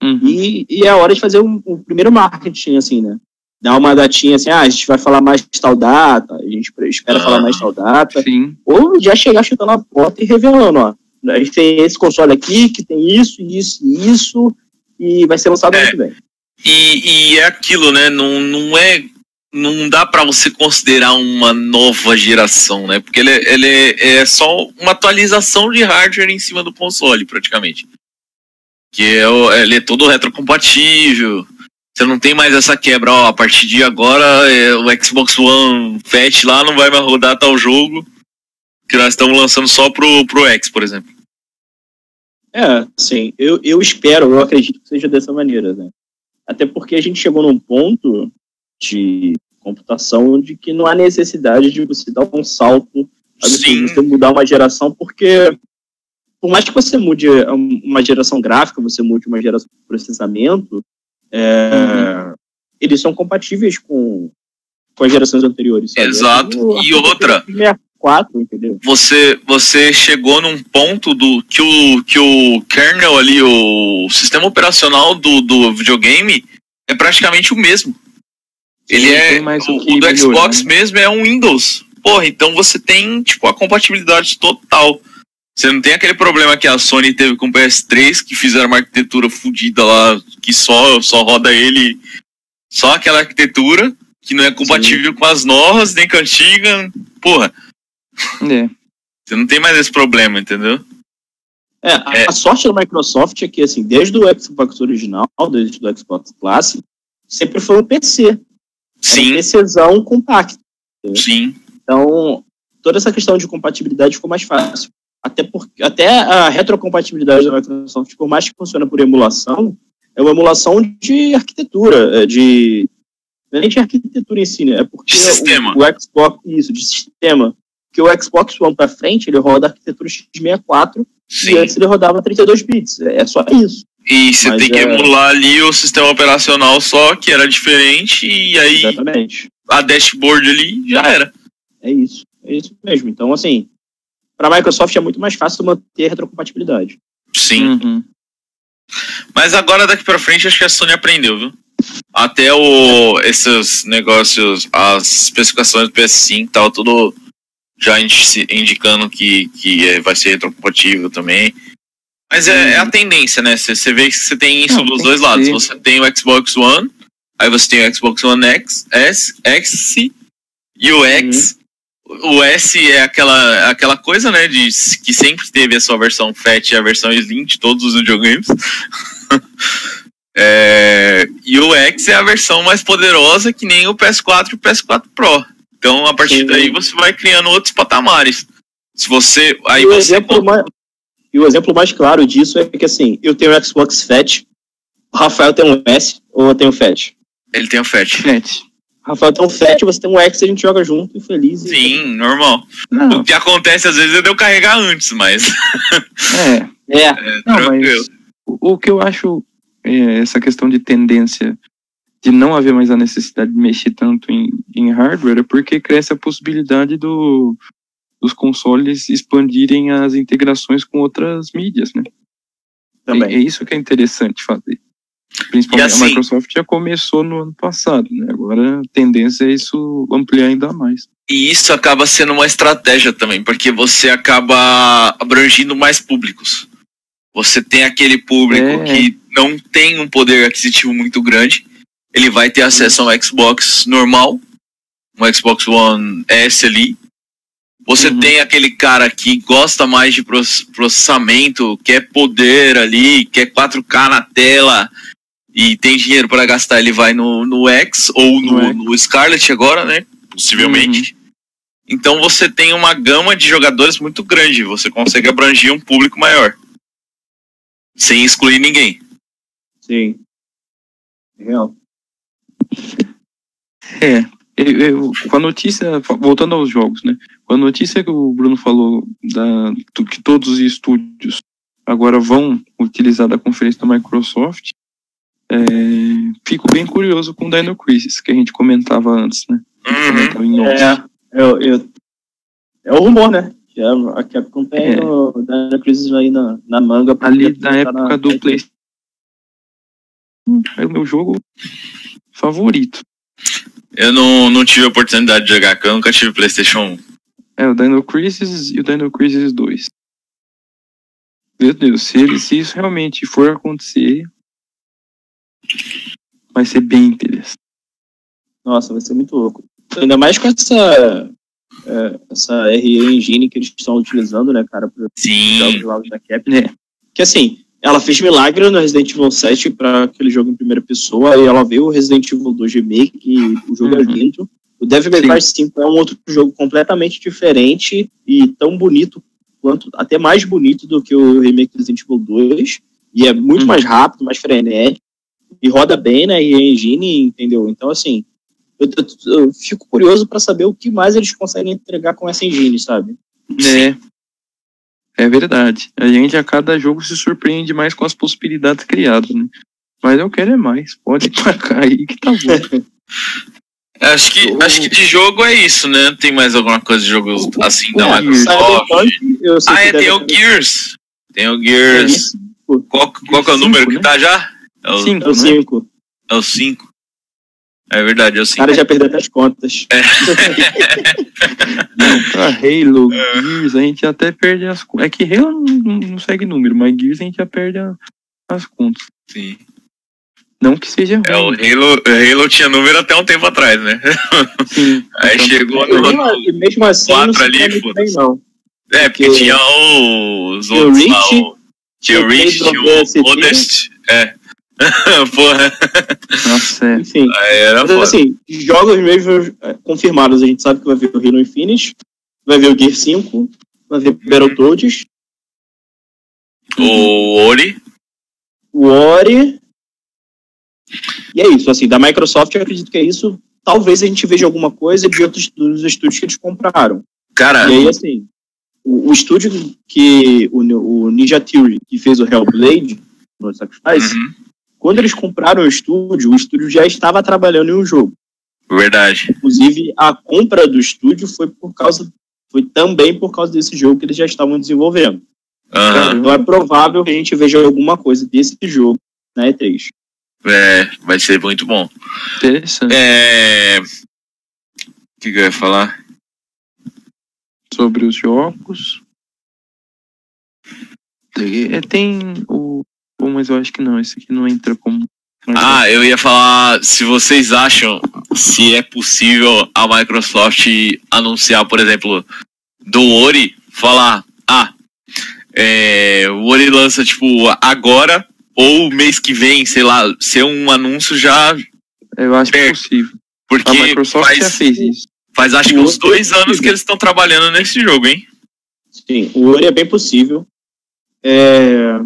[SPEAKER 2] Uhum.
[SPEAKER 3] e, e é a hora de fazer um, um primeiro marketing assim, né? Dar uma datinha assim, ah, a gente vai falar mais tal data, a gente espera
[SPEAKER 1] Ah.
[SPEAKER 3] falar mais tal data,
[SPEAKER 2] Sim.
[SPEAKER 3] ou já chegar chutando a porta e revelando, ó. A gente tem esse console aqui, que tem isso, isso e isso, e vai ser lançado
[SPEAKER 1] É.
[SPEAKER 3] ano que vem.
[SPEAKER 1] E, e é aquilo, né? Não, não é. Não dá pra você considerar uma nova geração, né? Porque ele, ele é só uma atualização de hardware em cima do console, praticamente. Que é, o- ele é todo retrocompatível. Você não tem mais essa quebra, ó, a partir de agora é, o Xbox One Fat lá não vai mais rodar tal jogo que nós estamos lançando só pro, pro X, por exemplo.
[SPEAKER 3] É, sim, eu, eu espero, eu acredito que seja dessa maneira, né? Até porque a gente chegou num ponto de computação de que não há necessidade de você dar um salto, de você mudar uma geração, porque por mais que você mude uma geração gráfica, você mude uma geração de processamento, é, eles são compatíveis com, com as gerações anteriores, sabe?
[SPEAKER 1] Exato. E outra,
[SPEAKER 3] 4, entendeu?
[SPEAKER 1] Você, você chegou num ponto do que o, que o kernel ali, o sistema operacional do, do videogame é praticamente o mesmo. Ele
[SPEAKER 2] Sim,
[SPEAKER 1] é.
[SPEAKER 2] mais
[SPEAKER 1] O,
[SPEAKER 2] o
[SPEAKER 1] do
[SPEAKER 2] melhorar,
[SPEAKER 1] Xbox
[SPEAKER 2] né?
[SPEAKER 1] mesmo é um Windows. Porra, então você tem, tipo, a compatibilidade total. Você não tem aquele problema que a Sony teve com o PS3, que fizeram uma arquitetura fodida lá, que só, só roda ele, só aquela arquitetura, que não é compatível com as novas, nem com a antiga. Porra,
[SPEAKER 2] É.
[SPEAKER 1] você não tem mais esse problema, entendeu?
[SPEAKER 3] É, a,
[SPEAKER 1] É.
[SPEAKER 3] a sorte da Microsoft é que, assim, desde o Xbox original, desde o Xbox Classic, sempre foi um PC. Um
[SPEAKER 1] Sim,
[SPEAKER 3] PCzão compacto.
[SPEAKER 1] sim.
[SPEAKER 3] Então, toda essa questão de compatibilidade ficou mais fácil. Até, porque, até a retrocompatibilidade da Microsoft, por mais que funcione por emulação, é uma emulação de arquitetura, é de. Não é nem de arquitetura em si, né? É porque
[SPEAKER 1] De sistema.
[SPEAKER 3] O, o Xbox, isso, de sistema. Porque o Xbox One pra frente, ele roda a arquitetura x64 e
[SPEAKER 1] Sim.
[SPEAKER 3] antes ele rodava 32 bits. É só isso.
[SPEAKER 1] E você
[SPEAKER 3] Mas
[SPEAKER 1] tem que
[SPEAKER 3] é-
[SPEAKER 1] emular ali o sistema operacional só, que era diferente, e aí
[SPEAKER 3] Exatamente.
[SPEAKER 1] a dashboard ali já era.
[SPEAKER 3] É isso. É isso mesmo. Então, assim, para a Microsoft é muito mais fácil manter a retrocompatibilidade.
[SPEAKER 1] Sim.
[SPEAKER 2] Uhum.
[SPEAKER 1] Mas agora daqui pra frente acho que a Sony aprendeu, viu? Até o, esses negócios, as especificações do PS5 tal, tudo já indi- indicando que, que é- vai ser retrocompatível também. Mas é, é a tendência, né? Você vê que você tem isso
[SPEAKER 2] Não,
[SPEAKER 1] dos
[SPEAKER 2] tem
[SPEAKER 1] dois lados.
[SPEAKER 2] ser.
[SPEAKER 1] Você tem o Xbox One, aí você tem o Xbox One X, S, X e o X. O S é aquela, aquela coisa, né? De, que sempre teve a sua versão Fat e a versão Slim de todos os videogames. É, e o X é a versão mais poderosa que nem o PS4 e o PS4 Pro. Então, a partir
[SPEAKER 3] Sim.
[SPEAKER 1] daí, você vai criando outros patamares. Se você. Aí
[SPEAKER 3] o
[SPEAKER 1] você.
[SPEAKER 3] exemplo mais, e o exemplo mais claro disso é que, assim, eu tenho o Xbox Fat, o Rafael tem um S ou eu tenho o Fat?
[SPEAKER 1] Ele tem o Fat.
[SPEAKER 2] Fat.
[SPEAKER 3] O Rafael tem um Fat, você tem um X, a gente joga junto e feliz. e-
[SPEAKER 1] Sim, normal.
[SPEAKER 2] Não,
[SPEAKER 1] O que acontece às vezes é de eu carregar antes, mas.
[SPEAKER 2] é.
[SPEAKER 3] É,
[SPEAKER 1] É,
[SPEAKER 2] Não, mas o, o que eu acho é essa questão de tendência de não haver mais a necessidade de mexer tanto em, em hardware é porque cresce a possibilidade do, dos consoles expandirem as integrações com outras mídias, né? É,
[SPEAKER 3] também.
[SPEAKER 2] é isso que é interessante fazer. Principalmente
[SPEAKER 1] assim-
[SPEAKER 2] a Microsoft já começou no ano passado, né? Agora a tendência é isso ampliar ainda mais.
[SPEAKER 1] E isso acaba sendo uma estratégia também, porque você acaba abrangindo mais públicos. Você tem aquele público
[SPEAKER 2] É.
[SPEAKER 1] que não tem um poder aquisitivo muito grande, ele vai ter acesso a um Xbox normal, um Xbox One S ali. Você
[SPEAKER 2] Uhum.
[SPEAKER 1] tem aquele cara que gosta mais de proce- processamento, quer poder ali, quer 4K na tela e tem dinheiro para gastar, ele vai no, no X ou no,
[SPEAKER 2] No
[SPEAKER 1] no Scarlet agora, né? Possivelmente. Então você tem uma gama de jogadores muito grande, você consegue abranger um público maior. Sem excluir ninguém.
[SPEAKER 3] Sim. Real.
[SPEAKER 2] É, eu, eu- com a notícia, voltando aos jogos, né? A notícia que o Bruno falou da, do que todos os estúdios agora vão utilizar da conferência da Microsoft, é, fico bem curioso com o Dino Crisis, que a gente comentava antes, né?
[SPEAKER 1] Uhum.
[SPEAKER 2] Comentava em.
[SPEAKER 3] É, eu, eu, é o rumor, né? Que a, a Capcom tem
[SPEAKER 2] É.
[SPEAKER 3] o Dino Crisis aí na, na manga.
[SPEAKER 2] Ali
[SPEAKER 3] botar
[SPEAKER 2] época
[SPEAKER 3] na-
[SPEAKER 2] do PlayStation. É o meu jogo favorito.
[SPEAKER 1] Eu não, não tive a oportunidade de jogar, porque eu nunca tive PlayStation 1.
[SPEAKER 2] É o Dino Crisis e o Dino Crisis 2. Meu Deus, se, ele- se isso realmente for acontecer, vai ser bem interessante.
[SPEAKER 3] Nossa, vai ser muito louco. Ainda mais com essa, é, essa RE Engine que eles estão utilizando, né, cara, para
[SPEAKER 1] Sim.
[SPEAKER 3] jogos da Capcom.
[SPEAKER 2] É.
[SPEAKER 3] Que assim, ela fez milagre no Resident Evil 7 para aquele jogo em primeira pessoa, e ela veio o Resident Evil 2 Remake, e o jogo é
[SPEAKER 2] Uhum.
[SPEAKER 3] lindo. O Devil May. Cry 5 é um outro jogo completamente diferente e tão bonito quanto, até mais bonito do que o remake do Resident Evil 2, e é muito
[SPEAKER 2] Uhum.
[SPEAKER 3] mais rápido, mais frenético, e roda bem, né, e a engine, entendeu? Então, assim, eu, eu- eu fico curioso para saber o que mais eles conseguem entregar com essa engine, sabe?
[SPEAKER 2] É. É verdade. A gente a cada jogo se surpreende mais com as possibilidades criadas, né? Mas eu quero é mais. Pode tacar aí que tá bom.
[SPEAKER 1] Acho que,
[SPEAKER 3] O-
[SPEAKER 1] acho que de jogo é isso, né? Tem mais alguma coisa de jogos
[SPEAKER 3] O-
[SPEAKER 1] assim da
[SPEAKER 2] Gears.
[SPEAKER 1] Microsoft?
[SPEAKER 3] Eu
[SPEAKER 1] Ah, é, tem o Gears. Tem o
[SPEAKER 3] É
[SPEAKER 1] Gears.
[SPEAKER 3] isso,
[SPEAKER 1] Qual, qual que é o
[SPEAKER 2] Cinco,
[SPEAKER 1] número que
[SPEAKER 2] né?
[SPEAKER 1] tá já? É o
[SPEAKER 2] Cinco,
[SPEAKER 3] É o
[SPEAKER 2] né?
[SPEAKER 3] 5.
[SPEAKER 1] É o 5. É verdade, é o
[SPEAKER 3] O
[SPEAKER 1] 5.
[SPEAKER 3] cara já perdeu até as contas.
[SPEAKER 2] Pra Halo, Gears, a gente até perde as contas. É que Halo não, não- não segue número, mas Gears a gente já perde a- as contas.
[SPEAKER 1] Sim.
[SPEAKER 2] Não que seja
[SPEAKER 1] É, o
[SPEAKER 2] ruim.
[SPEAKER 1] Halo, Halo tinha número até um tempo atrás, né?
[SPEAKER 2] Sim.
[SPEAKER 1] Aí
[SPEAKER 2] Então,
[SPEAKER 1] chegou no.
[SPEAKER 3] mesmo, mesmo assim, não
[SPEAKER 1] Quatro
[SPEAKER 3] se
[SPEAKER 1] ali, foda-se.
[SPEAKER 3] não.
[SPEAKER 1] É, porque
[SPEAKER 3] Porque-
[SPEAKER 1] tinha os outros lá.
[SPEAKER 3] Reach,
[SPEAKER 1] o- Tinha o
[SPEAKER 3] Blade
[SPEAKER 1] tinha o. Modest. É. Porra,
[SPEAKER 2] Nossa, é.
[SPEAKER 3] Enfim.
[SPEAKER 1] aí era
[SPEAKER 3] Mas,
[SPEAKER 1] foda.
[SPEAKER 3] assim, jogos mesmo é, confirmados, a gente sabe que vai ver o Halo Infinite, vai ver o Gear 5, vai ver o Battletoads,
[SPEAKER 1] O Ori.
[SPEAKER 3] o Ori. E é isso, assim, da Microsoft eu acredito que é isso. Talvez a gente veja alguma coisa de outros dos estúdios que eles compraram.
[SPEAKER 1] Cara,
[SPEAKER 3] E aí, assim, o, o estúdio que. O, o Ninja Theory, que fez o Hellblade, no Sacrifice,
[SPEAKER 1] uhum,
[SPEAKER 3] quando eles compraram o estúdio, o estúdio já estava trabalhando em um jogo.
[SPEAKER 1] verdade.
[SPEAKER 3] Inclusive, a compra do estúdio foi por causa. Foi também por causa desse jogo que eles já estavam desenvolvendo.
[SPEAKER 1] Aham.
[SPEAKER 3] Então é provável que a gente veja alguma coisa desse jogo na E3.
[SPEAKER 1] É, vai ser muito bom.
[SPEAKER 2] Interessante.
[SPEAKER 1] É. O que, que eu ia falar?
[SPEAKER 2] Sobre os jogos. Tem- É, tem o. Bom, mas eu acho que não, esse aqui não entra como.
[SPEAKER 1] Ah, eu ia falar se vocês acham se é possível a Microsoft anunciar, por exemplo, do Ori, falar, ah, é, o Ori lança tipo agora ou mês que vem, sei lá, ser um anúncio já,
[SPEAKER 2] eu acho que é
[SPEAKER 1] perto.
[SPEAKER 2] possível.
[SPEAKER 1] porque
[SPEAKER 2] A Microsoft já
[SPEAKER 1] faz,
[SPEAKER 2] fez isso.
[SPEAKER 1] faz acho que uns
[SPEAKER 3] é
[SPEAKER 1] dois anos
[SPEAKER 3] possível.
[SPEAKER 1] que eles estão trabalhando nesse jogo, hein?
[SPEAKER 3] Sim, o Ori é bem possível. É,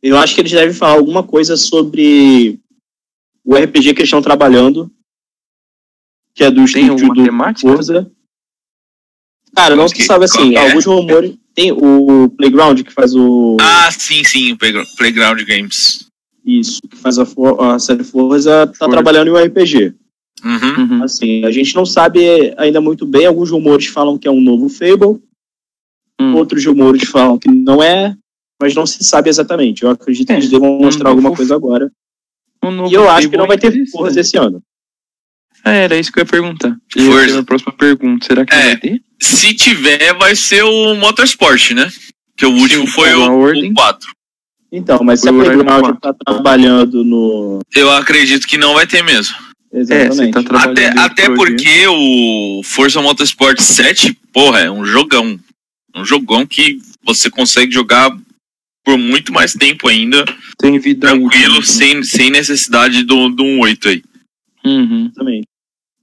[SPEAKER 3] eu acho que eles devem falar alguma coisa sobre o RPG que eles estão trabalhando, que é do
[SPEAKER 2] Tem
[SPEAKER 3] estúdio do
[SPEAKER 2] temática?
[SPEAKER 3] Forza. Cara, não se sabe
[SPEAKER 1] qual
[SPEAKER 3] assim,
[SPEAKER 1] é?
[SPEAKER 3] alguns rumores. Tem o Playground que faz o.
[SPEAKER 1] Ah, sim, sim, o Playground Games.
[SPEAKER 3] Isso, que faz a, For- a série Forza, tá
[SPEAKER 2] Forza.
[SPEAKER 3] trabalhando em um RPG.
[SPEAKER 1] Uhum.
[SPEAKER 2] Uhum.
[SPEAKER 3] Assim, a gente não sabe ainda muito bem. Alguns rumores falam que é um novo Fable,
[SPEAKER 2] Hum.
[SPEAKER 3] outros rumores falam que não é, mas não se sabe exatamente. Eu acredito que
[SPEAKER 2] É,
[SPEAKER 3] eles devam mostrar
[SPEAKER 2] um
[SPEAKER 3] alguma
[SPEAKER 2] novo
[SPEAKER 3] coisa agora.
[SPEAKER 2] Um novo
[SPEAKER 3] E eu acho que não vai ter
[SPEAKER 2] interessante.
[SPEAKER 3] Forza esse ano.
[SPEAKER 2] Ah, era isso que eu ia perguntar. E
[SPEAKER 1] Forza.
[SPEAKER 2] é a próxima pergunta. Será que
[SPEAKER 1] É.
[SPEAKER 2] vai ter?
[SPEAKER 1] Se tiver, vai ser o Motorsport, né? Que o último
[SPEAKER 2] Sim,
[SPEAKER 1] foi
[SPEAKER 2] a
[SPEAKER 1] o,
[SPEAKER 2] ordem.
[SPEAKER 1] o 4.
[SPEAKER 3] Então, mas se a
[SPEAKER 2] Foi
[SPEAKER 3] Playground
[SPEAKER 2] 4.
[SPEAKER 3] tá trabalhando no.
[SPEAKER 1] Eu acredito que não vai ter mesmo.
[SPEAKER 2] É, você
[SPEAKER 3] Exatamente.
[SPEAKER 2] tá trabalhando
[SPEAKER 1] Até, até porque o Forza Motorsport 7, porra, é um jogão. Um jogão que você consegue jogar por muito mais tempo ainda,
[SPEAKER 2] tem vida
[SPEAKER 1] tranquilo,
[SPEAKER 2] útil.
[SPEAKER 1] sem, sem necessidade do, do 1.8 aí.
[SPEAKER 2] Uhum.
[SPEAKER 3] Exatamente.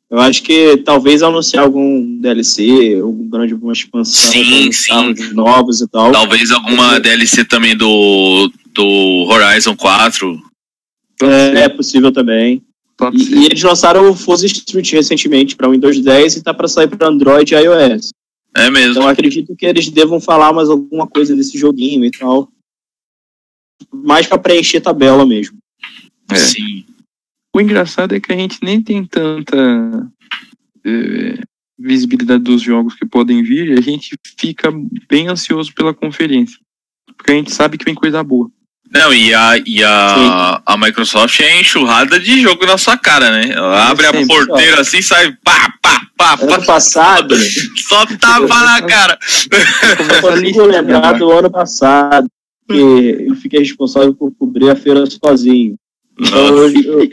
[SPEAKER 3] Eu acho que talvez anunciar algum DLC, algum grande alguma expansão,
[SPEAKER 1] Sim, sim.
[SPEAKER 3] carros novos e tal.
[SPEAKER 1] Talvez alguma DLC também do, do Horizon 4.
[SPEAKER 2] Pode
[SPEAKER 3] É, é possível também. E, e eles lançaram o Forza Street recentemente para Windows 10 e tá para sair para Android e iOS.
[SPEAKER 1] É mesmo.
[SPEAKER 3] Então eu acredito que eles devam falar mais alguma coisa desse joguinho e tal. Mais para preencher tabela mesmo.
[SPEAKER 2] É.
[SPEAKER 1] Sim.
[SPEAKER 2] O engraçado é que a gente nem tem tanta eh, visibilidade dos jogos que podem vir, e a gente fica bem ansioso pela conferência. Porque a gente sabe que vem coisa boa.
[SPEAKER 1] Não, e a, e a, a Microsoft é enxurrada de jogo na sua cara, né? Ela
[SPEAKER 2] É
[SPEAKER 1] abre a
[SPEAKER 2] sempre,
[SPEAKER 1] porteira assim, sai pá, pá, pá,
[SPEAKER 3] Ano
[SPEAKER 1] pá.
[SPEAKER 3] passado,
[SPEAKER 1] Só tapa na cara.
[SPEAKER 3] eu consigo lembrar do ano passado, que eu fiquei responsável por cobrir a feira sozinho.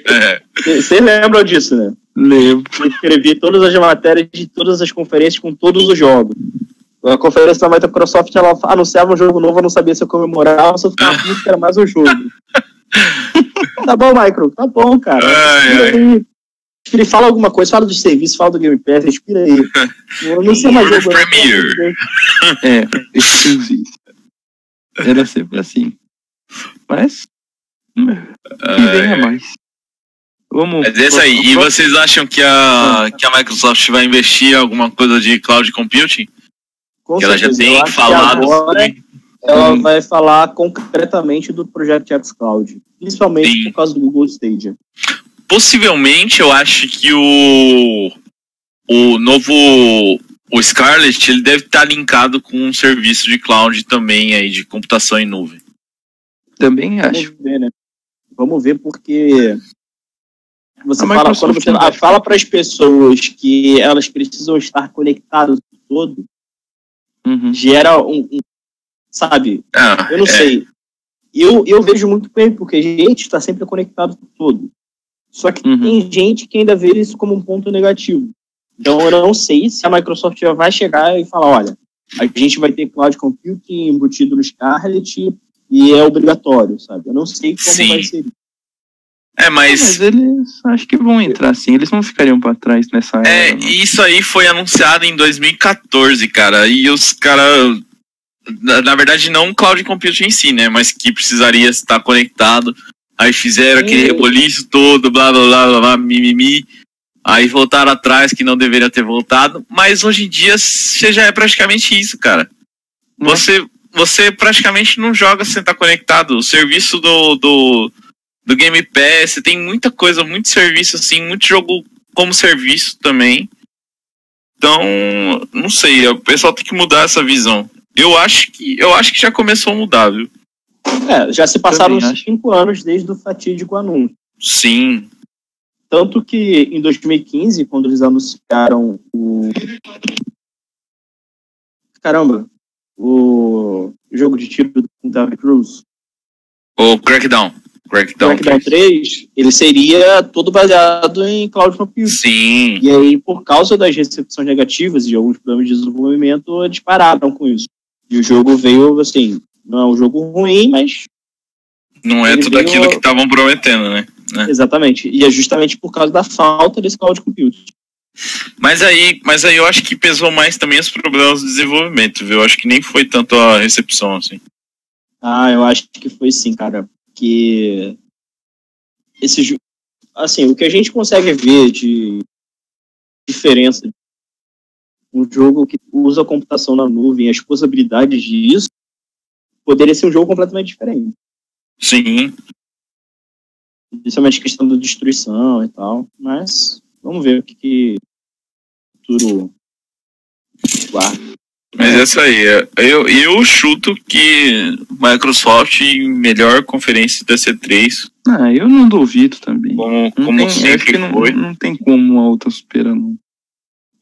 [SPEAKER 1] É.
[SPEAKER 3] Vocês lembram disso, né?
[SPEAKER 2] Lembro.
[SPEAKER 3] Eu escrevi todas as matérias de todas as conferências com todos os jogos. A conferência da Microsoft ela anunciava um jogo novo, eu não sabia se eu comemorava ou se eu ficava puto que era mais um jogo. tá bom, Micro, tá bom, cara.
[SPEAKER 1] Ai, ai.
[SPEAKER 3] Ele fala alguma coisa, fala dos serviços, fala do Game Pass, respira aí. Eu não sei mais jogo.
[SPEAKER 1] Premiere.
[SPEAKER 2] É, exclusivo. Era sempre assim. Mas. Hum, Que venha mais. Vamos.
[SPEAKER 1] Mas é isso aí. E vocês acham que a, que a Microsoft vai investir em alguma coisa de cloud computing?
[SPEAKER 3] Com
[SPEAKER 1] Que ela já tem falado
[SPEAKER 3] agora ela
[SPEAKER 2] Hum.
[SPEAKER 3] vai falar concretamente do projeto xCloud. Principalmente
[SPEAKER 1] Sim.
[SPEAKER 3] por causa do Google Stadia.
[SPEAKER 1] possivelmente eu acho que o o novo o Scarlet ele deve estar linkado com um serviço de cloud também aí de computação em nuvem.
[SPEAKER 2] Também acho.
[SPEAKER 3] Ver, né? Vamos ver porque você
[SPEAKER 2] A
[SPEAKER 3] fala quando você fala para as pessoas que elas precisam estar conectadas todo,
[SPEAKER 2] Uhum.
[SPEAKER 3] gera um, um- sabe?
[SPEAKER 1] Ah,
[SPEAKER 3] Eu não
[SPEAKER 1] é.
[SPEAKER 3] sei. Eu, eu vejo muito bem, porque a gente está sempre conectado todo. Só que
[SPEAKER 2] Uhum.
[SPEAKER 3] tem gente que ainda vê isso como um ponto negativo. Então eu não sei se a Microsoft já vai chegar e falar, olha, a gente vai ter cloud computing embutido no Scarlet e é obrigatório, sabe? Eu não sei como
[SPEAKER 1] Sim.
[SPEAKER 3] vai ser.
[SPEAKER 1] É,
[SPEAKER 2] Mas
[SPEAKER 1] mas
[SPEAKER 2] eles acho que vão entrar sim. Eles não ficariam pra trás nessa
[SPEAKER 1] é,
[SPEAKER 2] era.
[SPEAKER 1] e isso aí foi anunciado em 2014, cara. E os caras na, na verdade não o cloud computing em si, né, mas que precisaria estar conectado. Aí fizeram aquele
[SPEAKER 3] Sim.
[SPEAKER 1] reboliço todo, blá blá blá blá, blá mimimi. Aí voltaram atrás que não deveria ter voltado, mas hoje em dia você já é praticamente isso, cara.
[SPEAKER 2] Né?
[SPEAKER 1] Você, você praticamente não joga sem estar conectado. O serviço do, do, do Game Pass, você tem muita coisa, muito serviço, assim, muito jogo como serviço também. Então, não sei, o pessoal tem que mudar essa visão. Eu acho que, eu acho que já começou a mudar, viu?
[SPEAKER 3] É, já se passaram
[SPEAKER 2] Também
[SPEAKER 3] uns
[SPEAKER 2] acho.
[SPEAKER 3] cinco anos desde o fatídico anúncio.
[SPEAKER 1] Sim.
[SPEAKER 3] Tanto que em 2015, quando eles anunciaram o. Caramba, o jogo de tiro do David Cruz,
[SPEAKER 1] O Crackdown. Crackdown.
[SPEAKER 3] Crackdown 3, ele seria todo baseado em cloud computing.
[SPEAKER 1] Sim.
[SPEAKER 3] E aí, por causa das recepções negativas e alguns problemas de desenvolvimento, eles pararam com isso. E o jogo veio, assim, não é um jogo ruim, mas
[SPEAKER 1] Não é tudo
[SPEAKER 3] veio-
[SPEAKER 1] aquilo que estavam prometendo, né?
[SPEAKER 3] exatamente. E é justamente por causa da falta desse cloud computing.
[SPEAKER 1] Mas aí, mas aí eu acho que pesou mais também os problemas de desenvolvimento, viu? Eu acho que nem foi tanto a recepção, assim.
[SPEAKER 3] Ah, eu acho que foi sim, cara. Que esse assim, o que a gente consegue ver de diferença um jogo que usa a computação na nuvem, as possibilidades disso, poderia ser um jogo completamente diferente.
[SPEAKER 1] Sim.
[SPEAKER 3] Principalmente questão da destruição e tal. Mas vamos ver o que, que o futuro guarda.
[SPEAKER 1] Mas é isso aí. Eu, eu chuto que Microsoft, melhor conferência da C3,
[SPEAKER 2] Ah, eu não duvido também.
[SPEAKER 1] como,
[SPEAKER 2] Não
[SPEAKER 1] como
[SPEAKER 2] tem,
[SPEAKER 1] sempre
[SPEAKER 2] não,
[SPEAKER 1] foi.
[SPEAKER 2] não tem como a outra superar, não.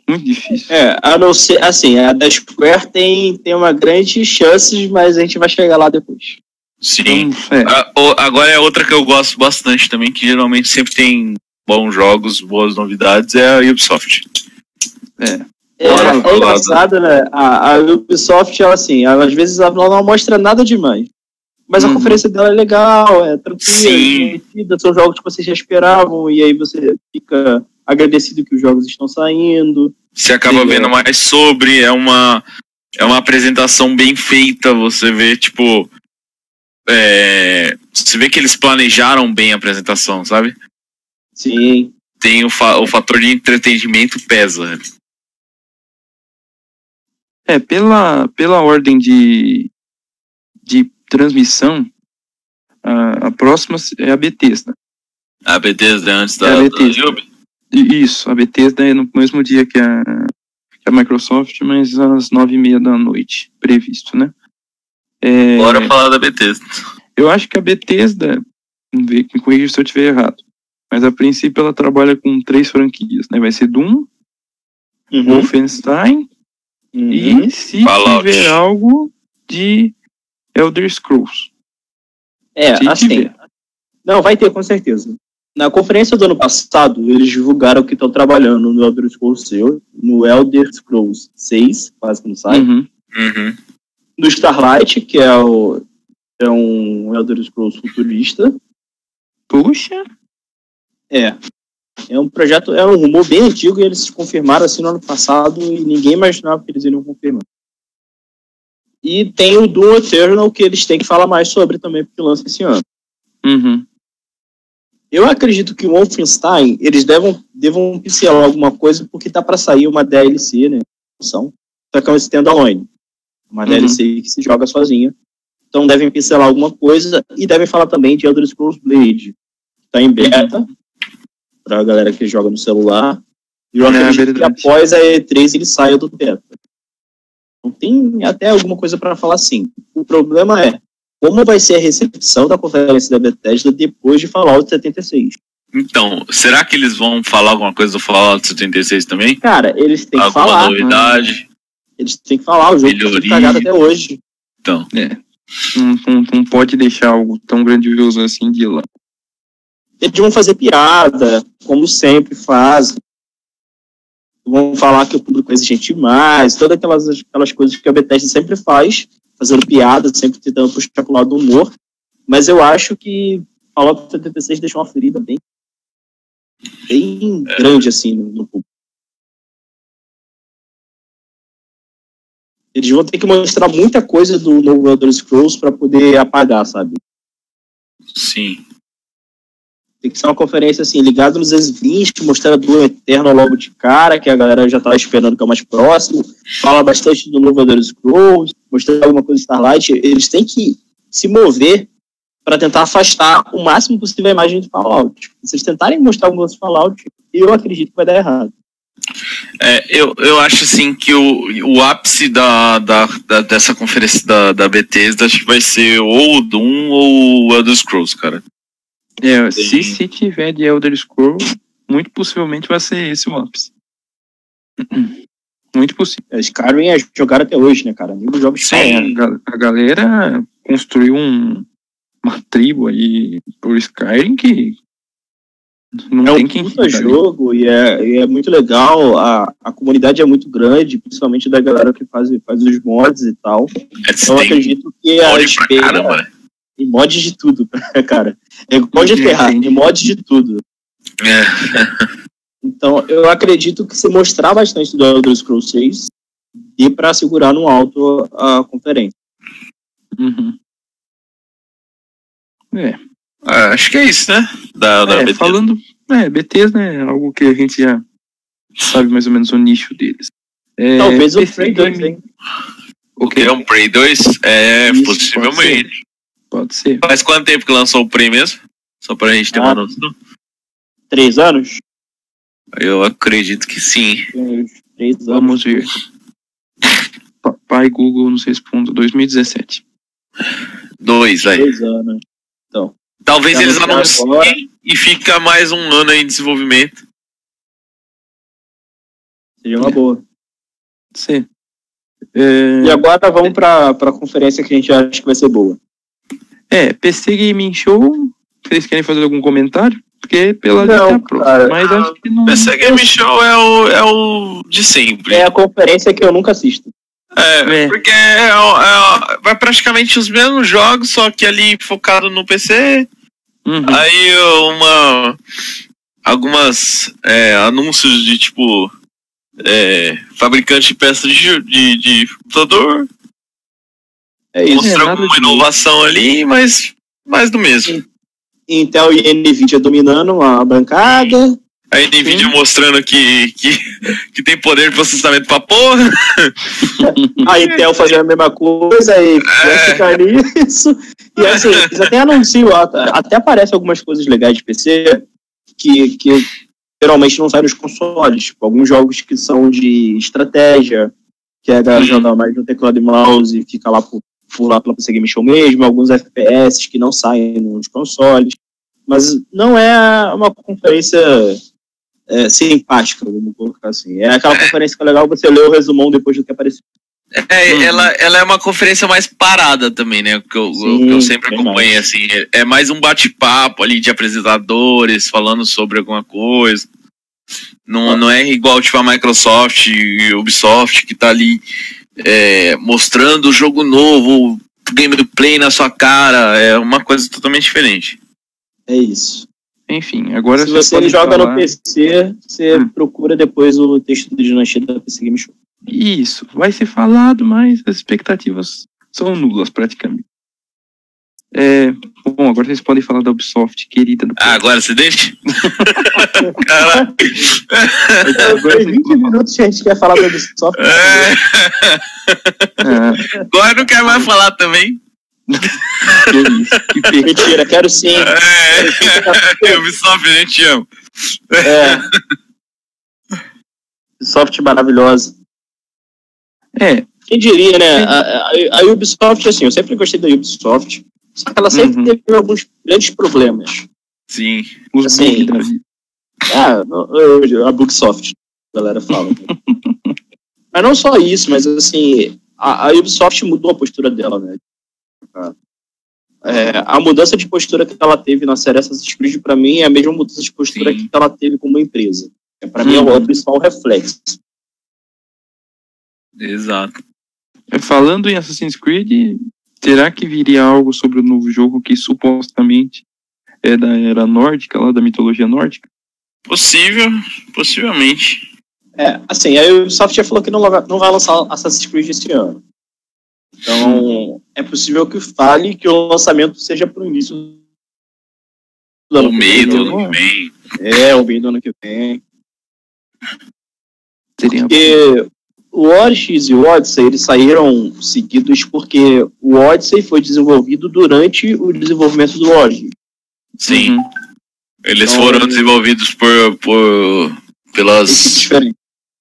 [SPEAKER 2] Muito difícil.
[SPEAKER 3] É, a não ser, assim, a da Square tem, tem uma grande chance, mas a gente vai chegar lá depois.
[SPEAKER 1] Sim.
[SPEAKER 2] Então, é,
[SPEAKER 1] A- o- agora é outra que eu gosto bastante também, que geralmente sempre tem bons jogos, boas novidades, é a Ubisoft.
[SPEAKER 3] É, é
[SPEAKER 1] falar
[SPEAKER 3] engraçado, né? A, a Ubisoft, ela, assim, ela, às vezes ela não mostra nada demais. Mas a
[SPEAKER 2] Uhum.
[SPEAKER 3] conferência dela é legal, é tranquila, é são jogos que vocês já esperavam, e aí você fica agradecido que os jogos estão saindo.
[SPEAKER 1] Você acaba vendo
[SPEAKER 3] é.
[SPEAKER 1] mais sobre, é uma, é uma apresentação bem feita, você vê, tipo. é, você vê que eles planejaram bem a apresentação, sabe?
[SPEAKER 3] Sim.
[SPEAKER 1] Tem o, fa- o fator de entretenimento pesa.
[SPEAKER 2] é pela, pela ordem de, de transmissão, a, a próxima é a Bethesda.
[SPEAKER 1] A Bethesda antes da,
[SPEAKER 2] É a
[SPEAKER 1] da
[SPEAKER 2] Bethesda. E Isso, a Bethesda é no mesmo dia que a, que a Microsoft, mas às nove e meia da noite, previsto, né? É,
[SPEAKER 1] Bora falar da Bethesda.
[SPEAKER 2] Eu acho que a Bethesda, me corrija se eu estiver errado, mas a princípio ela trabalha com três franquias, né? Vai ser Doom,
[SPEAKER 3] Uhum.
[SPEAKER 2] Wolfenstein
[SPEAKER 3] Uhum.
[SPEAKER 2] e se
[SPEAKER 1] Fallout.
[SPEAKER 2] tiver algo de Elder Scrolls.
[SPEAKER 3] É,
[SPEAKER 2] Se
[SPEAKER 3] assim.
[SPEAKER 2] tiver.
[SPEAKER 3] Não, vai ter, com certeza. Na conferência do ano passado, eles divulgaram que estão trabalhando no Elder Scrolls 6, no Elder Scrolls 6, quase que não sai.
[SPEAKER 2] Uhum.
[SPEAKER 1] Uhum.
[SPEAKER 3] No Starlight, que é, o, é um Elder Scrolls futurista.
[SPEAKER 2] Puxa,
[SPEAKER 3] É. É um projeto, é um rumor bem antigo e eles confirmaram assim no ano passado e ninguém imaginava que eles iriam confirmar. E tem o Doom Eternal que eles têm que falar mais sobre também, porque lança esse ano.
[SPEAKER 2] uhum.
[SPEAKER 3] Eu acredito que o Wolfenstein, eles devam, devam pincelar alguma coisa, porque tá para sair uma DLC, né? São, só que é um standalone. Uma
[SPEAKER 2] Uhum.
[SPEAKER 3] DLC que se joga sozinha. Então devem pincelar alguma coisa e devem falar também de Elder Scrolls Blade. Tá em beta. Pra galera que joga no celular. E eu
[SPEAKER 2] É,
[SPEAKER 3] acredito que após a E3 ele saia do beta. Não tem até alguma coisa para falar assim. O problema é como vai ser a recepção da conferência da Bethesda depois de Fallout 76.
[SPEAKER 1] Então, será que eles vão falar alguma coisa do Fallout 76 também?
[SPEAKER 3] Cara, eles têm que
[SPEAKER 1] Alguma
[SPEAKER 3] falar.
[SPEAKER 1] novidade?
[SPEAKER 3] Eles têm que falar. O jogo tá
[SPEAKER 1] Melhoria.
[SPEAKER 3] cagado até hoje.
[SPEAKER 1] Então,
[SPEAKER 2] Não, não- não pode deixar algo tão grandioso assim de lá.
[SPEAKER 3] Eles vão fazer piada, como sempre fazem. Vão falar que o público é exigente demais, todas aquelas, aquelas coisas que a Bethesda sempre faz, fazendo piada, sempre tentando puxar pro lado do humor. Mas eu acho que Fallout 76 deixou uma ferida bem, bem grande, assim, no, no público. Eles vão ter que mostrar muita coisa do novo Elder Scrolls para poder apagar, sabe?
[SPEAKER 1] sim.
[SPEAKER 3] Tem que ser uma conferência assim, ligada nos S20, mostrando do Eterno logo de cara, que a galera já tava esperando que é o mais próximo. Fala bastante do novo Scrolls, mostrando alguma coisa de Starlight. Eles têm que se mover para tentar afastar o máximo possível a imagem de Fallout. Se eles tentarem mostrar alguma coisa de Fallout, eu acredito que vai dar errado.
[SPEAKER 1] É, eu, eu acho assim que o, o ápice da, da, da- dessa conferência da, da Bethesda acho que vai ser ou o Doom ou o Elder Scrolls, cara.
[SPEAKER 2] É, se, se tiver de Elder Scrolls, muito possivelmente vai ser esse o ápice. Muito possível.
[SPEAKER 3] A Skyrim é jogar até hoje, né, cara? Nenhum jogo
[SPEAKER 1] Sim.
[SPEAKER 2] A, ga- a galera construiu um- uma tribo aí por Skyrim que não
[SPEAKER 3] É
[SPEAKER 2] tem
[SPEAKER 3] um
[SPEAKER 2] quem
[SPEAKER 3] puta jogo e é, e é muito legal. A, a comunidade é muito grande, principalmente da galera que faz, faz os mods e tal.
[SPEAKER 1] É,
[SPEAKER 3] Então eu acredito que a
[SPEAKER 1] mod né?
[SPEAKER 3] tem mods de tudo, cara. É igual
[SPEAKER 2] Entendi,
[SPEAKER 3] GTA,
[SPEAKER 2] entendi.
[SPEAKER 3] tem mods de tudo.
[SPEAKER 1] É,
[SPEAKER 3] Então eu acredito que se mostrar bastante do Elder Scrolls 6 e para segurar no alto a conferência.
[SPEAKER 2] Uhum. É,
[SPEAKER 1] Ah, acho que é isso, né? Da, da
[SPEAKER 2] é, falando. É, Bethesda é algo que a gente já sabe mais ou menos o nicho deles. É,
[SPEAKER 3] Talvez o Prey 2,
[SPEAKER 2] Game-
[SPEAKER 3] hein?
[SPEAKER 2] O
[SPEAKER 1] que? é um Prey 2? É,
[SPEAKER 3] Isso,
[SPEAKER 1] possivelmente.
[SPEAKER 2] Pode ser.
[SPEAKER 1] Faz quanto tempo que lançou o Prey mesmo? Só pra gente ter
[SPEAKER 3] Ah.
[SPEAKER 1] uma noção.
[SPEAKER 3] Três anos?
[SPEAKER 1] Eu acredito que sim.
[SPEAKER 3] Uns Três anos.
[SPEAKER 2] Vamos ver. Papai Google nos responda 2017.
[SPEAKER 1] Dois, aí.
[SPEAKER 3] Dois anos.
[SPEAKER 1] Talvez
[SPEAKER 3] Já
[SPEAKER 1] eles anunciem
[SPEAKER 3] agora.
[SPEAKER 1] e fica mais um ano aí em desenvolvimento.
[SPEAKER 3] Seria uma boa.
[SPEAKER 2] Ser. É,
[SPEAKER 3] E agora vamos para a conferência que a gente acha que vai ser boa.
[SPEAKER 2] É, PC Gaming Show. Vocês querem fazer algum comentário? Porque pela
[SPEAKER 3] Não,
[SPEAKER 2] é
[SPEAKER 3] cara.
[SPEAKER 2] Mas acho que não.
[SPEAKER 1] PC Game Show é o, é o de sempre.
[SPEAKER 3] É a conferência que eu nunca assisto.
[SPEAKER 1] É,
[SPEAKER 2] É.
[SPEAKER 1] porque é, é o- vai praticamente os mesmos jogos, só que ali focado no PC.
[SPEAKER 2] Uhum.
[SPEAKER 1] Aí uma. Algumas é, anúncios de tipo. É, fabricante de peças de, de, de computador.
[SPEAKER 3] É isso.
[SPEAKER 1] Alguma
[SPEAKER 2] de-
[SPEAKER 1] inovação ali, mas mais do mesmo.
[SPEAKER 3] Intel e Nvidia dominando a bancada.
[SPEAKER 1] A Nvidia mostrando que, que, que tem poder de processamento pra porra.
[SPEAKER 3] A Intel fazendo a mesma coisa e vai
[SPEAKER 1] É.
[SPEAKER 3] ficar nisso. E assim, eles até anunciam, até aparecem algumas coisas legais de PC que, que geralmente não saem nos consoles. Tipo, alguns jogos que são de estratégia, que a galera
[SPEAKER 1] Uhum.
[SPEAKER 3] joga mais no teclado e mouse e fica lá por lá pela PC Game Show mesmo. Alguns FPS que não saem nos consoles. Mas não é uma conferência é, simpática, vamos colocar assim. É aquela conferência que é legal você ler o resumão depois do que apareceu.
[SPEAKER 1] É,
[SPEAKER 2] Uhum.
[SPEAKER 1] ela, ela é uma conferência mais parada também, né? Que eu,
[SPEAKER 3] Sim,
[SPEAKER 1] que eu sempre
[SPEAKER 3] mais.
[SPEAKER 1] assim. É, é mais um bate-papo ali de apresentadores falando sobre alguma coisa. Não, não é igual tipo a Microsoft e Ubisoft que tá ali é, mostrando o jogo novo, gameplay na sua cara. É uma coisa totalmente diferente.
[SPEAKER 3] É isso.
[SPEAKER 2] Enfim, agora
[SPEAKER 3] Se você joga
[SPEAKER 2] falar...
[SPEAKER 3] no PC, você
[SPEAKER 2] Hum.
[SPEAKER 3] procura depois o texto do Dinastia da PC Game Show.
[SPEAKER 2] Isso, vai ser falado, mas as expectativas são nulas praticamente. É, bom, agora vocês podem falar da Ubisoft, querida do
[SPEAKER 1] Ah, agora você deixa? Caraca.
[SPEAKER 2] agora
[SPEAKER 3] Tem
[SPEAKER 2] vocês
[SPEAKER 3] 20
[SPEAKER 2] podem falar.
[SPEAKER 3] minutos que a gente quer falar do Ubisoft.
[SPEAKER 1] É,
[SPEAKER 2] Ah,
[SPEAKER 1] agora não quero mais falar também.
[SPEAKER 2] Que isso, que.
[SPEAKER 3] Mentira, quero sim.
[SPEAKER 1] É, Ubisoft, a gente ama.
[SPEAKER 3] É. Soft maravilhosa.
[SPEAKER 2] É,
[SPEAKER 3] Quem diria, né? A, a- a Ubisoft, assim, eu sempre gostei da Ubisoft. Só que ela sempre
[SPEAKER 2] Uhum.
[SPEAKER 3] teve alguns grandes problemas.
[SPEAKER 1] Sim.
[SPEAKER 2] os
[SPEAKER 3] Assim,
[SPEAKER 2] bugs da vida.
[SPEAKER 3] Ah, não- eu- a Booksoft, a galera fala. mas não só isso, mas assim, a, a Ubisoft mudou a postura dela, né? É, a mudança de postura que ela teve na série Assassin's Creed, pra mim, é a mesma mudança de postura
[SPEAKER 1] Sim.
[SPEAKER 3] que ela teve como empresa. É, pra mim, é o,
[SPEAKER 2] Uhum.
[SPEAKER 3] principal reflexo.
[SPEAKER 1] Exato.
[SPEAKER 2] É, Falando em Assassin's Creed, será que viria algo sobre o novo jogo que supostamente é da era nórdica, lá da mitologia nórdica?
[SPEAKER 1] Possível, possivelmente.
[SPEAKER 3] É, assim, a Ubisoft já falou que não, vai- não vai lançar Assassin's Creed esse ano. Então, é possível que fale que o lançamento seja pro início do ano
[SPEAKER 1] O meio do
[SPEAKER 3] né?
[SPEAKER 1] ano que vem.
[SPEAKER 3] É, o meio do ano que vem.
[SPEAKER 2] Seria
[SPEAKER 3] Porque o Odyssey e o Odyssey, eles saíram seguidos porque o Odyssey foi desenvolvido durante o desenvolvimento do Odyssey.
[SPEAKER 1] Sim.
[SPEAKER 2] Uhum.
[SPEAKER 1] Eles
[SPEAKER 3] Então,
[SPEAKER 1] foram desenvolvidos por, por
[SPEAKER 3] Equipe
[SPEAKER 1] pelas
[SPEAKER 3] diferente.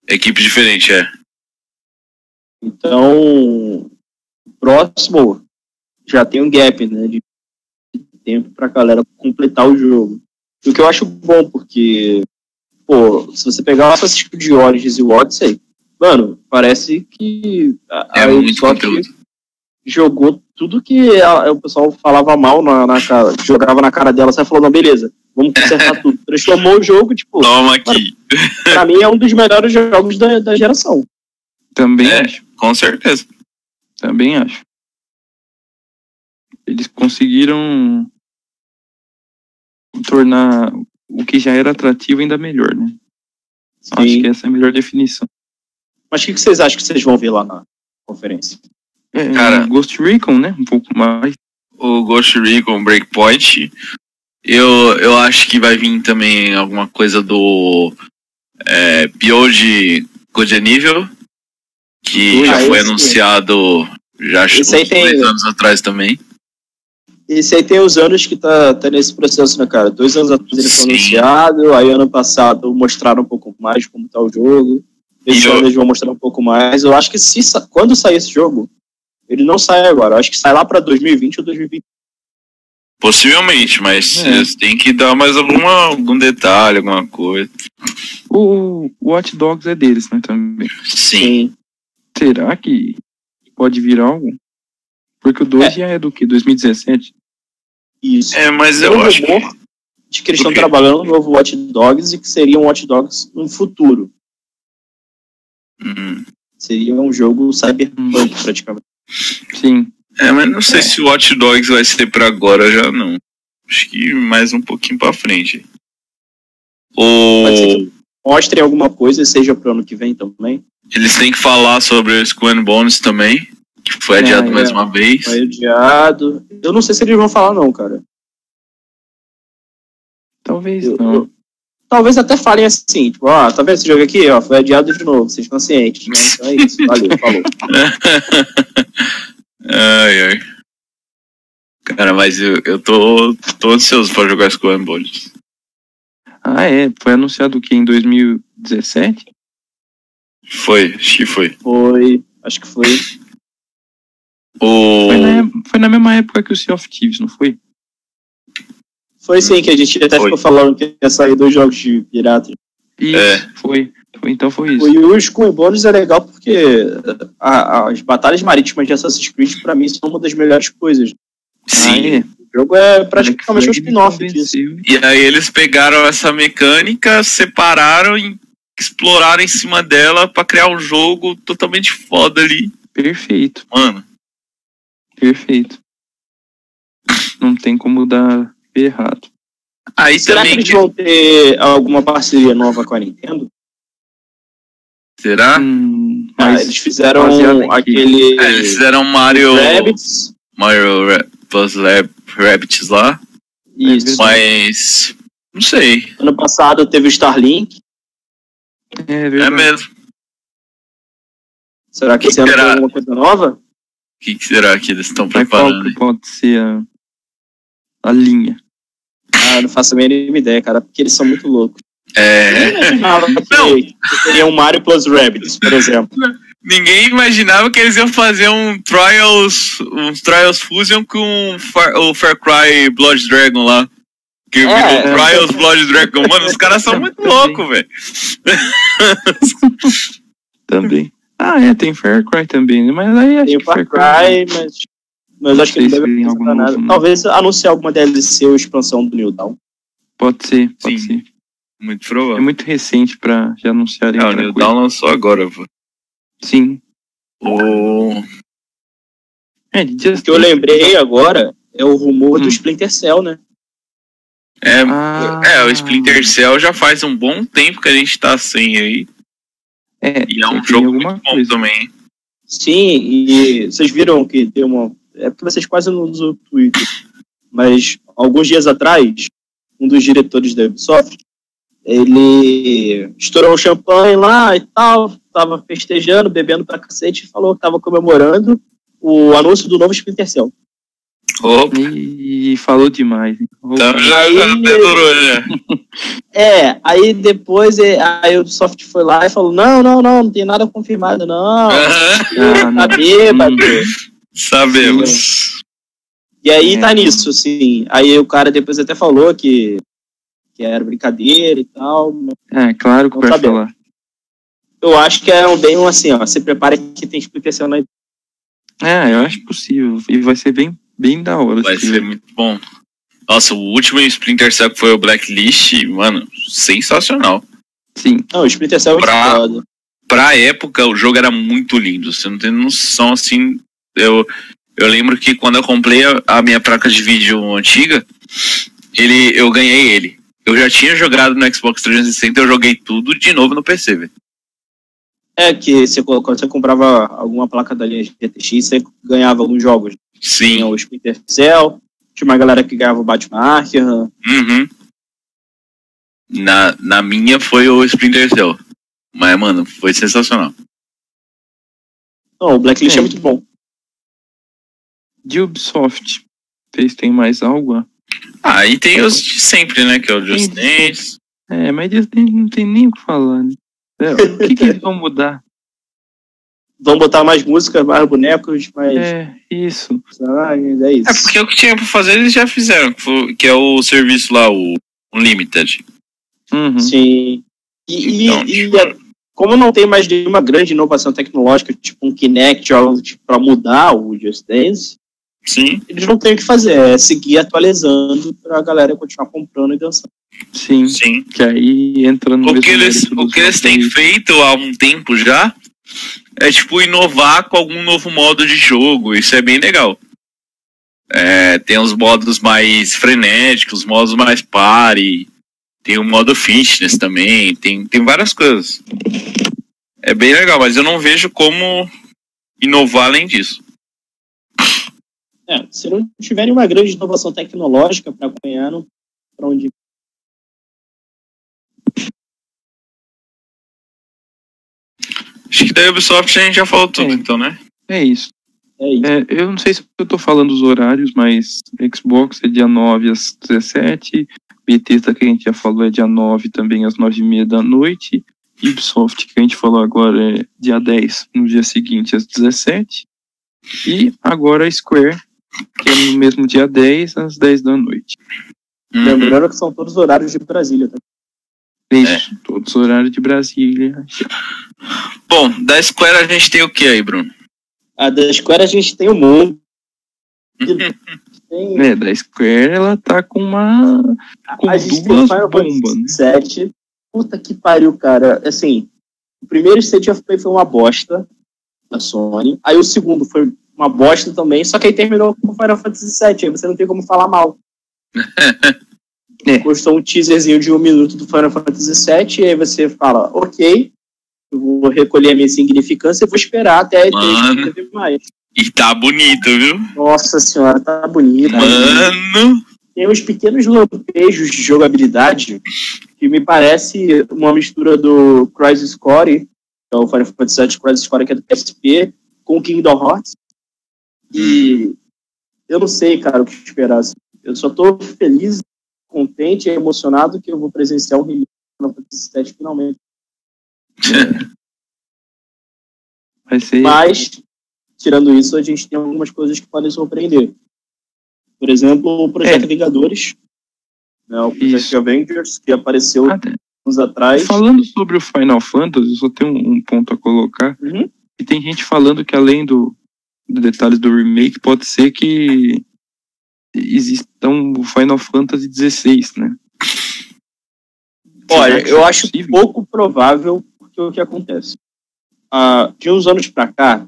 [SPEAKER 1] equipes diferentes, é.
[SPEAKER 3] Então, o próximo já tem um gap, né, de tempo pra galera completar o jogo. O que eu acho bom, porque, pô, se você pegar o Assassin's Creed Origins e o Odyssey, mano, parece que a,
[SPEAKER 1] É
[SPEAKER 3] a Ubisoft jogou tudo que a- o pessoal falava mal na, na cara, jogava na cara dela, sai falando, não, beleza, vamos consertar tudo. Transformou o jogo, tipo,
[SPEAKER 1] Toma aqui.
[SPEAKER 3] pra mim é um dos melhores jogos da, da geração.
[SPEAKER 2] Também
[SPEAKER 1] É.
[SPEAKER 2] acho.
[SPEAKER 1] Com certeza.
[SPEAKER 2] Também acho. Eles conseguiram tornar o que já era atrativo ainda melhor, né? Acho
[SPEAKER 3] Sim.
[SPEAKER 2] que essa é a melhor definição.
[SPEAKER 3] Mas o que, que vocês acham que vocês vão ver lá na conferência?
[SPEAKER 2] É,
[SPEAKER 1] Cara-
[SPEAKER 2] Ghost Recon, né? Um pouco mais.
[SPEAKER 1] O Ghost Recon Breakpoint. Eu, eu acho que vai vir também alguma coisa do é, Beyond Good Nível, que
[SPEAKER 3] Ah,
[SPEAKER 1] já foi anunciado já acho
[SPEAKER 3] tem-
[SPEAKER 1] dois anos atrás também.
[SPEAKER 3] Esse aí tem os anos que tá, tá nesse processo, né, cara? Dois anos atrás ele foi
[SPEAKER 1] Sim.
[SPEAKER 3] anunciado, aí ano passado mostraram um pouco mais como tá o jogo. Esse
[SPEAKER 1] eu-
[SPEAKER 3] ano eles vão mostrar um pouco mais. Eu acho que se, quando sair esse jogo, ele não sai agora. Eu acho que sai lá pra 2020 ou 2020.
[SPEAKER 1] Possivelmente, mas
[SPEAKER 2] É.
[SPEAKER 1] têm que dar mais alguma, algum detalhe, alguma coisa.
[SPEAKER 2] O, o Watch Dogs é deles, né? Também.
[SPEAKER 1] Sim.
[SPEAKER 2] Será que pode vir algo? Porque o 2 já é do que? 2017?
[SPEAKER 3] Isso.
[SPEAKER 1] É, mas
[SPEAKER 3] Tem
[SPEAKER 1] eu
[SPEAKER 3] um
[SPEAKER 1] acho que.
[SPEAKER 3] de que eles estão trabalhando no novo Watch Dogs e que seria um Watch Dogs no futuro. Seria um jogo cyberpunk, praticamente.
[SPEAKER 2] Sim.
[SPEAKER 1] É, mas não sei se o Watch Dogs vai ser pra agora já não. Acho que mais um pouquinho pra frente.
[SPEAKER 3] Pode ser
[SPEAKER 1] O...
[SPEAKER 3] que mostrem alguma coisa, seja pro ano que vem também.
[SPEAKER 1] Eles têm que falar sobre o Skull and Bones também, que foi
[SPEAKER 2] É,
[SPEAKER 1] adiado
[SPEAKER 2] é.
[SPEAKER 1] mais uma vez.
[SPEAKER 3] Foi adiado. Eu não sei se eles vão falar, não, cara.
[SPEAKER 2] Talvez
[SPEAKER 3] Eu-
[SPEAKER 2] não.
[SPEAKER 3] eu- talvez até falem assim, tipo, ó, tá vendo esse jogo aqui? Ó, foi adiado de novo, vocês estão cientes, né? Então é isso. Valeu, falou.
[SPEAKER 1] ai, ai. Cara, mas eu, eu tô, tô ansioso pra jogar Skull and Bones.
[SPEAKER 2] Ah, é. Foi anunciado o que? Em 2017?
[SPEAKER 1] Foi, acho que foi.
[SPEAKER 3] Foi. Acho que foi.
[SPEAKER 1] O...
[SPEAKER 2] Foi na, foi na mesma época que o Sea of Thieves, não foi?
[SPEAKER 3] Foi sim, que a gente até
[SPEAKER 1] Foi.
[SPEAKER 3] ficou falando que ia sair dois jogos de pirata.
[SPEAKER 2] Isso,
[SPEAKER 1] É.
[SPEAKER 2] foi. foi. Então foi isso.
[SPEAKER 3] E o Skull Bones é legal porque a- as batalhas marítimas de Assassin's Creed, pra mim, são uma das melhores coisas.
[SPEAKER 1] Sim.
[SPEAKER 2] É.
[SPEAKER 3] O jogo é praticamente um spin-off disso.
[SPEAKER 1] E aí eles pegaram essa mecânica, separaram e exploraram em cima dela pra criar um jogo totalmente foda ali.
[SPEAKER 2] Perfeito,
[SPEAKER 1] Mano,
[SPEAKER 2] perfeito. Não tem como dar errado.
[SPEAKER 1] aí
[SPEAKER 3] Será que
[SPEAKER 1] também...
[SPEAKER 3] eles vão ter alguma parceria nova com a Nintendo?
[SPEAKER 1] Será?
[SPEAKER 2] Hum,
[SPEAKER 3] Ah,
[SPEAKER 2] mas
[SPEAKER 3] eles fizeram aquele
[SPEAKER 1] É, eles fizeram Mario...
[SPEAKER 3] Rabbids.
[SPEAKER 1] Mario Ra- Plus Lab Rabbits lá,
[SPEAKER 3] Isso.
[SPEAKER 1] mas... Não sei,
[SPEAKER 3] Ano passado teve o Starlink.
[SPEAKER 2] é
[SPEAKER 1] é mesmo.
[SPEAKER 3] Será que esse ano tem
[SPEAKER 1] Será?
[SPEAKER 3] alguma coisa nova?
[SPEAKER 1] que, que será que eles estão
[SPEAKER 2] qual
[SPEAKER 1] preparando?
[SPEAKER 2] que pode ser a, a linha?
[SPEAKER 3] Ah, não faço a mínima ideia, cara, porque eles são muito loucos.
[SPEAKER 1] É,
[SPEAKER 3] Eu imaginava que,
[SPEAKER 1] Não.
[SPEAKER 3] que seria um Mario plus Rabbids, por exemplo.
[SPEAKER 1] ninguém imaginava que eles iam fazer um Trials, um Trials Fusion com Far- o Far Cry Blood Dragon lá. Que virou
[SPEAKER 3] É.
[SPEAKER 1] Trials Blood Dragon. Mano, os caras são muito loucos, velho.
[SPEAKER 2] Também. Ah, é, tem Far Cry também, né? Mas aí acho
[SPEAKER 3] Tem o
[SPEAKER 2] que
[SPEAKER 3] Far Cry, mas, mas acho que ele deve apresentar nada.
[SPEAKER 2] novo?
[SPEAKER 3] Talvez anunciar alguma DLC ou expansão do New Dawn.
[SPEAKER 2] Pode ser, pode
[SPEAKER 1] Sim.
[SPEAKER 2] ser.
[SPEAKER 1] Muito
[SPEAKER 2] É
[SPEAKER 1] provável.
[SPEAKER 2] muito recente pra já anunciarem
[SPEAKER 1] É, o New. Dawn lançou agora, pô.
[SPEAKER 2] Sim.
[SPEAKER 1] O...
[SPEAKER 2] É,
[SPEAKER 3] O que eu lembrei agora é o rumor
[SPEAKER 2] Hum.
[SPEAKER 3] do Splinter Cell, né?
[SPEAKER 1] É,
[SPEAKER 2] Ah.
[SPEAKER 1] é, o Splinter Cell já faz um bom tempo que a gente tá sem aí.
[SPEAKER 2] É,
[SPEAKER 1] E é um jogo muito bom
[SPEAKER 2] coisa.
[SPEAKER 1] também.
[SPEAKER 3] Sim, e vocês viram que tem uma. É porque vocês quase não usam o Twitter. Mas alguns dias atrás, um dos diretores da Ubisoft, ele estourou um champanhe lá e tal, tava festejando, bebendo pra cacete e falou que tava comemorando o anúncio do novo Splinter Cell.
[SPEAKER 1] Opa,
[SPEAKER 2] E falou demais.
[SPEAKER 1] então já,
[SPEAKER 3] Aí-
[SPEAKER 1] já até durou, já.
[SPEAKER 3] É, aí depois é, a Ubisoft foi lá e falou: não, não, não, não tem nada confirmado, não.
[SPEAKER 1] Aham,
[SPEAKER 2] Ah,
[SPEAKER 3] tá bêbado.
[SPEAKER 1] Sabemos.
[SPEAKER 3] E aí
[SPEAKER 2] É.
[SPEAKER 3] tá nisso, assim. Aí o cara depois até falou que, que era brincadeira e tal.
[SPEAKER 2] É, claro que vai falar.
[SPEAKER 3] Eu acho que é um bem um assim, ó. Se prepara que tem explicação na
[SPEAKER 2] É, eu acho possível. E vai ser bem, bem da hora.
[SPEAKER 1] Vai
[SPEAKER 2] se
[SPEAKER 1] ser muito bom. Nossa, o último Splinter Cell que foi o Blacklist, mano, sensacional.
[SPEAKER 2] Sim.
[SPEAKER 3] Não, o Splinter Cell é
[SPEAKER 1] Pra-. Pra época, o jogo era muito lindo. Você não tem noção, assim. Eu, eu lembro que quando eu comprei a, a minha placa de vídeo antiga, ele, eu ganhei ele. Eu já tinha jogado no Xbox 360, eu joguei tudo de novo no PC, velho.
[SPEAKER 3] É que você, quando você comprava alguma placa da linha GTX, você ganhava alguns jogos. Tinha
[SPEAKER 1] Sim.
[SPEAKER 3] o Splinter Cell, tinha uma galera que ganhava o Batman Arkham.
[SPEAKER 1] Uhum. Na, na minha foi o Splinter Cell. Mas, mano, foi sensacional.
[SPEAKER 3] Não, o Blacklist é,
[SPEAKER 2] É.
[SPEAKER 3] muito bom.
[SPEAKER 2] De Ubisoft. Vocês têm mais algo?
[SPEAKER 1] Ah, e tem os de sempre, né? Que é o Just
[SPEAKER 2] Tem-
[SPEAKER 1] Dance.
[SPEAKER 2] É, mas eles nem- não tem nem o que falar, né? É, o que, que eles vão mudar?
[SPEAKER 3] Vão botar mais música, mais bonecos, mais
[SPEAKER 2] É, isso.
[SPEAKER 3] é isso.
[SPEAKER 1] É porque o que tinha pra fazer eles já fizeram, que, é o serviço lá, o Unlimited.
[SPEAKER 2] Uhum.
[SPEAKER 3] Sim. E, e-
[SPEAKER 1] Então,
[SPEAKER 3] e
[SPEAKER 1] tipo,
[SPEAKER 3] é- como não tem mais nenhuma grande inovação tecnológica, tipo um Kinect ou algo tipo, para mudar o Just Dance,
[SPEAKER 1] Sim,
[SPEAKER 3] eles não têm o que fazer, é seguir atualizando pra galera continuar comprando e dançando.
[SPEAKER 2] Sim.
[SPEAKER 1] sim.
[SPEAKER 2] Que aí entra no
[SPEAKER 1] O que eles, o que eles têm feito há um tempo já é tipo inovar com algum novo modo de jogo. Isso é bem legal. É, tem os modos mais frenéticos, modos mais party. Tem o modo fitness também. Tem, tem várias coisas. É bem legal, mas eu não vejo como inovar além disso.
[SPEAKER 3] É, se não tiverem uma grande inovação tecnológica para acompanhar, não para onde.
[SPEAKER 1] Acho que da Ubisoft a gente já falou tudo,
[SPEAKER 2] É.
[SPEAKER 1] então, né?
[SPEAKER 2] É isso.
[SPEAKER 3] É isso.
[SPEAKER 2] É, eu não sei se eu tô falando os horários, mas Xbox é dia 9 às 17, Bethesda que a gente já falou é dia 9 também às 9 e meia da noite, Ubisoft que a gente falou agora é dia 10 no dia seguinte às 17, e agora a Square, que é no mesmo dia 10 às 10 da noite.
[SPEAKER 1] Uhum.
[SPEAKER 3] Lembrando que são todos os horários de Brasília. Tá?
[SPEAKER 2] É isso, todos os horários de Brasília.
[SPEAKER 1] Bom, da Square a gente tem o que aí, Bruno?
[SPEAKER 3] A da Square a gente tem o mundo. Tem,
[SPEAKER 2] É, da Square ela tá com uma. com
[SPEAKER 3] a gente tem
[SPEAKER 2] duas
[SPEAKER 3] Final
[SPEAKER 2] bombas, né?
[SPEAKER 3] 7. Puta que pariu, cara. Assim, o primeiro State of Play foi uma bosta da Sony. Aí o segundo foi uma bosta também, só que aí terminou com Final Fantasy 7. Aí você não tem como falar mal.
[SPEAKER 2] É.
[SPEAKER 3] Postou um teaserzinho de um minuto do Final Fantasy 7 e aí você fala, ok, eu vou recolher a minha insignificância e vou esperar até a. E3 ter mais.
[SPEAKER 1] E tá bonito, viu?
[SPEAKER 3] Nossa senhora, tá bonito.
[SPEAKER 1] Mano.
[SPEAKER 3] tem uns pequenos lampejos de jogabilidade que me parece uma mistura do Crisis Core, que é o Final Fantasy VII Crisis Core, que é do PSP, com o Kingdom Hearts. E eu não sei, cara, o que esperar. assim. Eu só tô feliz, contente e emocionado que eu vou presenciar o release Final Fantasy VII finalmente.
[SPEAKER 2] Vai ser.
[SPEAKER 3] Mas, tirando isso, a gente tem algumas coisas que podem surpreender. Por exemplo, o Projeto
[SPEAKER 2] É.
[SPEAKER 3] Vingadores, né, o Projeto
[SPEAKER 2] Isso.
[SPEAKER 3] Avengers, que apareceu
[SPEAKER 2] Até-
[SPEAKER 3] anos atrás.
[SPEAKER 2] Falando sobre o Final Fantasy, eu só tenho um, um ponto a colocar.
[SPEAKER 3] Uhum.
[SPEAKER 2] E tem gente falando que além do, detalhes do remake, pode ser que exista um Final Fantasy XVI, né?
[SPEAKER 3] Olha, eu
[SPEAKER 2] é
[SPEAKER 3] acho
[SPEAKER 2] possível?
[SPEAKER 3] pouco provável porque o que acontece. Ah, de uns anos pra cá,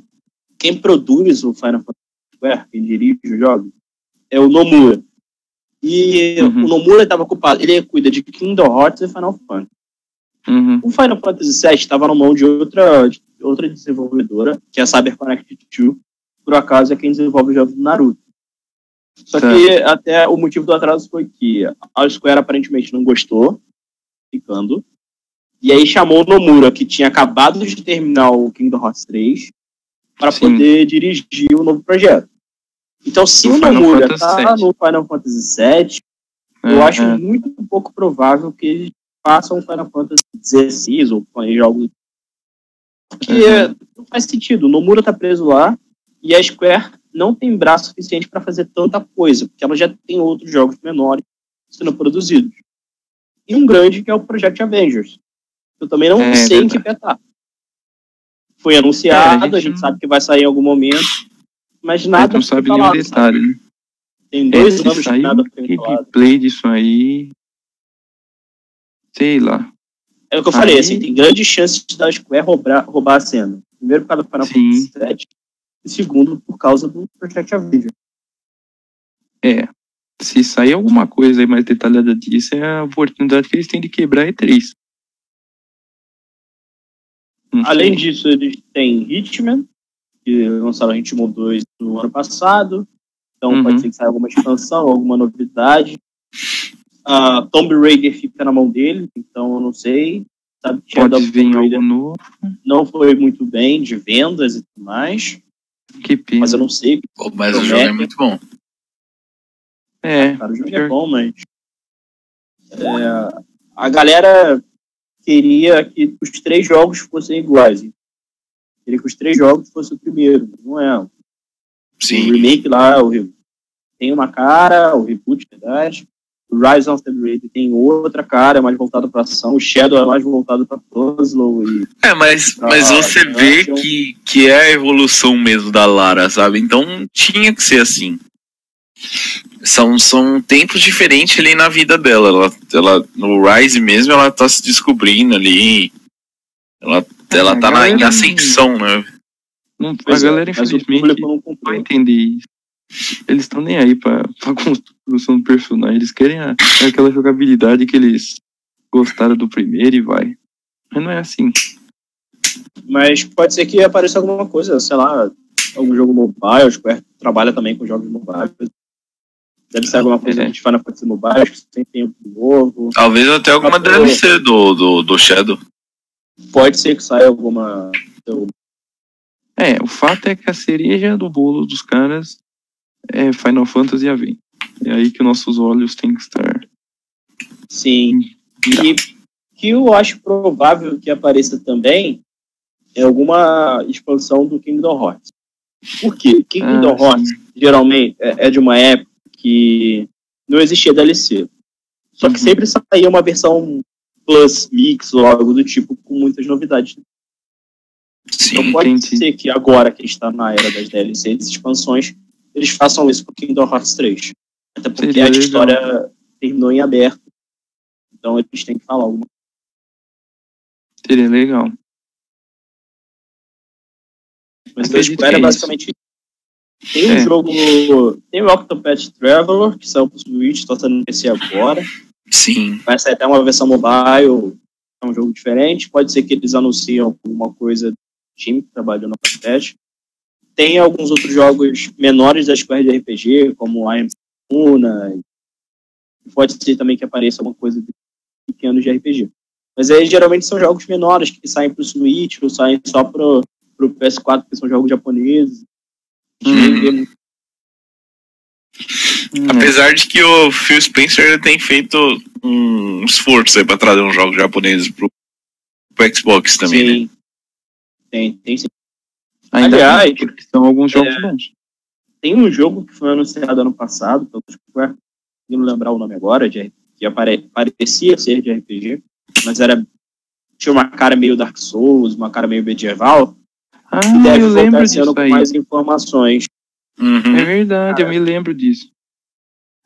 [SPEAKER 3] quem produz o Final Fantasy Square, quem dirige o jogo, é o Nomura. E
[SPEAKER 2] Uhum.
[SPEAKER 3] o Nomura estava ocupado, ele cuida de Kingdom Hearts e Final Fantasy.
[SPEAKER 2] Uhum.
[SPEAKER 3] O Final Fantasy VII estava na mão de outra, de outra desenvolvedora, que é a CyberConnect 2, por acaso é quem desenvolve o jogo do Naruto. Só
[SPEAKER 2] Tá.
[SPEAKER 3] que até o motivo do atraso foi que a Square aparentemente não gostou, ficando, e aí chamou o Nomura, que tinha acabado de terminar o Kingdom Hearts 3, para poder dirigir o novo projeto. Então, se o Nomura tá
[SPEAKER 2] VII.
[SPEAKER 3] no Final Fantasy VII, eu
[SPEAKER 2] É,
[SPEAKER 3] acho
[SPEAKER 2] é.
[SPEAKER 3] muito pouco provável que eles façam um Final Fantasy XVI ou algo. Porque
[SPEAKER 2] Uhum.
[SPEAKER 3] não faz sentido. O Nomura tá preso lá e a Square não tem braço suficiente para fazer tanta coisa, porque ela já tem outros jogos menores sendo produzidos. E um grande que é o Project Avengers. Eu também não
[SPEAKER 2] É,
[SPEAKER 3] sei em que pé tá. Foi anunciado,
[SPEAKER 2] É, a gente
[SPEAKER 3] a gente sabe que vai sair em algum momento, mas nada
[SPEAKER 2] não sabe nenhum
[SPEAKER 3] falado,
[SPEAKER 2] detalhe,
[SPEAKER 3] sabe?
[SPEAKER 2] né?
[SPEAKER 3] Tem dois
[SPEAKER 2] se
[SPEAKER 3] anos que
[SPEAKER 2] sair
[SPEAKER 3] nada foi falado.
[SPEAKER 2] gameplay disso aí. Sei lá.
[SPEAKER 3] É o que eu falei,
[SPEAKER 2] Aí-
[SPEAKER 3] assim, tem grandes chances da Square roubar, roubar a cena. Primeiro por causa do Final. Fantasy VII, e segundo por causa do Project Avengers.
[SPEAKER 2] É. Se sair alguma coisa aí mais detalhada disso, é a oportunidade que eles têm de quebrar a E3. Não
[SPEAKER 3] Além
[SPEAKER 2] sei.
[SPEAKER 3] disso, eles têm Hitman, que lançaram Hitman 2 no ano passado. Então
[SPEAKER 2] Uhum.
[SPEAKER 3] pode ser que saia alguma expansão, alguma novidade. Ah, Tomb Raider fica na mão dele, então eu não sei. Sabe
[SPEAKER 2] pode vir algo novo.
[SPEAKER 3] não foi muito bem de vendas e tudo mais,
[SPEAKER 2] Que pena.
[SPEAKER 3] mas eu não sei.
[SPEAKER 1] Pô, mas o jogo é muito bom.
[SPEAKER 2] É,
[SPEAKER 3] Cara, o jogo é bom, mas. é, a galera queria que os três jogos fossem iguais. Queria que os três jogos fossem o primeiro. Não é. O
[SPEAKER 1] Sim.
[SPEAKER 3] remake lá, o re- tem uma cara, o reboot, na verdade. Rise of the Raid tem outra cara, é mais voltado pra ação. O Shadow é mais voltado pra puzzle. E
[SPEAKER 1] É, mas, mas
[SPEAKER 3] Ah,
[SPEAKER 1] você
[SPEAKER 3] não,
[SPEAKER 1] vê que, que é a evolução mesmo da Lara, sabe? Então tinha que ser assim. São, são tempos diferentes ali na vida dela. Ela, ela, no Rise mesmo, ela tá se descobrindo ali. Ela, ela
[SPEAKER 2] a
[SPEAKER 1] tá na, em ascensão, né?
[SPEAKER 2] não- a
[SPEAKER 3] é,
[SPEAKER 2] galera,
[SPEAKER 3] mas
[SPEAKER 2] infelizmente,
[SPEAKER 3] não
[SPEAKER 2] vai entender isso. Eles estão nem aí pra, pra construção do personagem. Eles querem a- aquela jogabilidade que eles gostaram do primeiro e vai. Mas não é assim.
[SPEAKER 3] Mas pode ser que apareça alguma coisa, sei lá, algum jogo mobile. O Square trabalha também com jogos mobile. Deve ser alguma coisa
[SPEAKER 2] É.
[SPEAKER 3] de Final Fantasy Mobile, acho que tem tempo novo.
[SPEAKER 1] Talvez até alguma
[SPEAKER 3] Até-
[SPEAKER 1] DLC do, do, do Shadow.
[SPEAKER 3] Pode ser que saia alguma.
[SPEAKER 2] É, o fato é que a cereja do bolo dos caras é Final Fantasy Avengers. É aí que nossos olhos têm que estar.
[SPEAKER 3] Sim. E que eu acho provável que apareça também é alguma expansão do Kingdom Hearts. Por quê? Kingdom
[SPEAKER 2] Ah,
[SPEAKER 3] Hearts geralmente é é de uma época que não existia DLC. Só que
[SPEAKER 2] Uhum.
[SPEAKER 3] sempre saía uma versão Plus, Mix ou algo do tipo com muitas novidades. Então
[SPEAKER 1] Sim.
[SPEAKER 3] pode
[SPEAKER 2] entendi.
[SPEAKER 3] ser que agora que a gente está na era das DLCs, expansões, eles façam isso com Kingdom Hearts 3. Até porque
[SPEAKER 2] Seria
[SPEAKER 3] a
[SPEAKER 2] legal.
[SPEAKER 3] história terminou em aberto. Então eles têm que falar alguma
[SPEAKER 2] Seria legal.
[SPEAKER 3] Mas Square
[SPEAKER 2] que
[SPEAKER 3] é basicamente isso. Tem um
[SPEAKER 2] É.
[SPEAKER 3] jogo. Tem o Octopath Traveler, que saiu pro Switch, tá saindo no PC agora.
[SPEAKER 1] Sim.
[SPEAKER 3] Vai sair até uma versão mobile. É um jogo diferente. Pode ser que eles anunciem alguma coisa do time que trabalhou no Octopath. Tem alguns outros jogos menores da Square de RPG, como I Am Una. Pode ser também que apareça alguma coisa de pequenos de RPG. Mas aí geralmente são jogos menores que saem pro Switch ou saem só pro, pro PS4, que são jogos japoneses.
[SPEAKER 1] Uhum.
[SPEAKER 2] Hum,
[SPEAKER 1] Apesar de que o Phil Spencer tem feito um esforço aí pra trazer uns jogos japoneses pro, pro Xbox também, né?
[SPEAKER 3] Sim. Tem, tem sim.
[SPEAKER 2] Ainda
[SPEAKER 3] Aliás,
[SPEAKER 2] porque são alguns jogos
[SPEAKER 3] é,
[SPEAKER 2] bons.
[SPEAKER 3] Tem um jogo que foi anunciado ano passado, que eu não lembrar o nome agora, de, que apare, parecia ser de RPG, mas era tinha uma cara meio Dark Souls, uma cara meio medieval.
[SPEAKER 2] Ah,
[SPEAKER 3] Deve
[SPEAKER 2] eu lembro disso
[SPEAKER 3] com
[SPEAKER 2] aí.
[SPEAKER 3] mais informações.
[SPEAKER 1] Uhum.
[SPEAKER 2] É verdade, eu
[SPEAKER 3] Cara.
[SPEAKER 2] me lembro disso.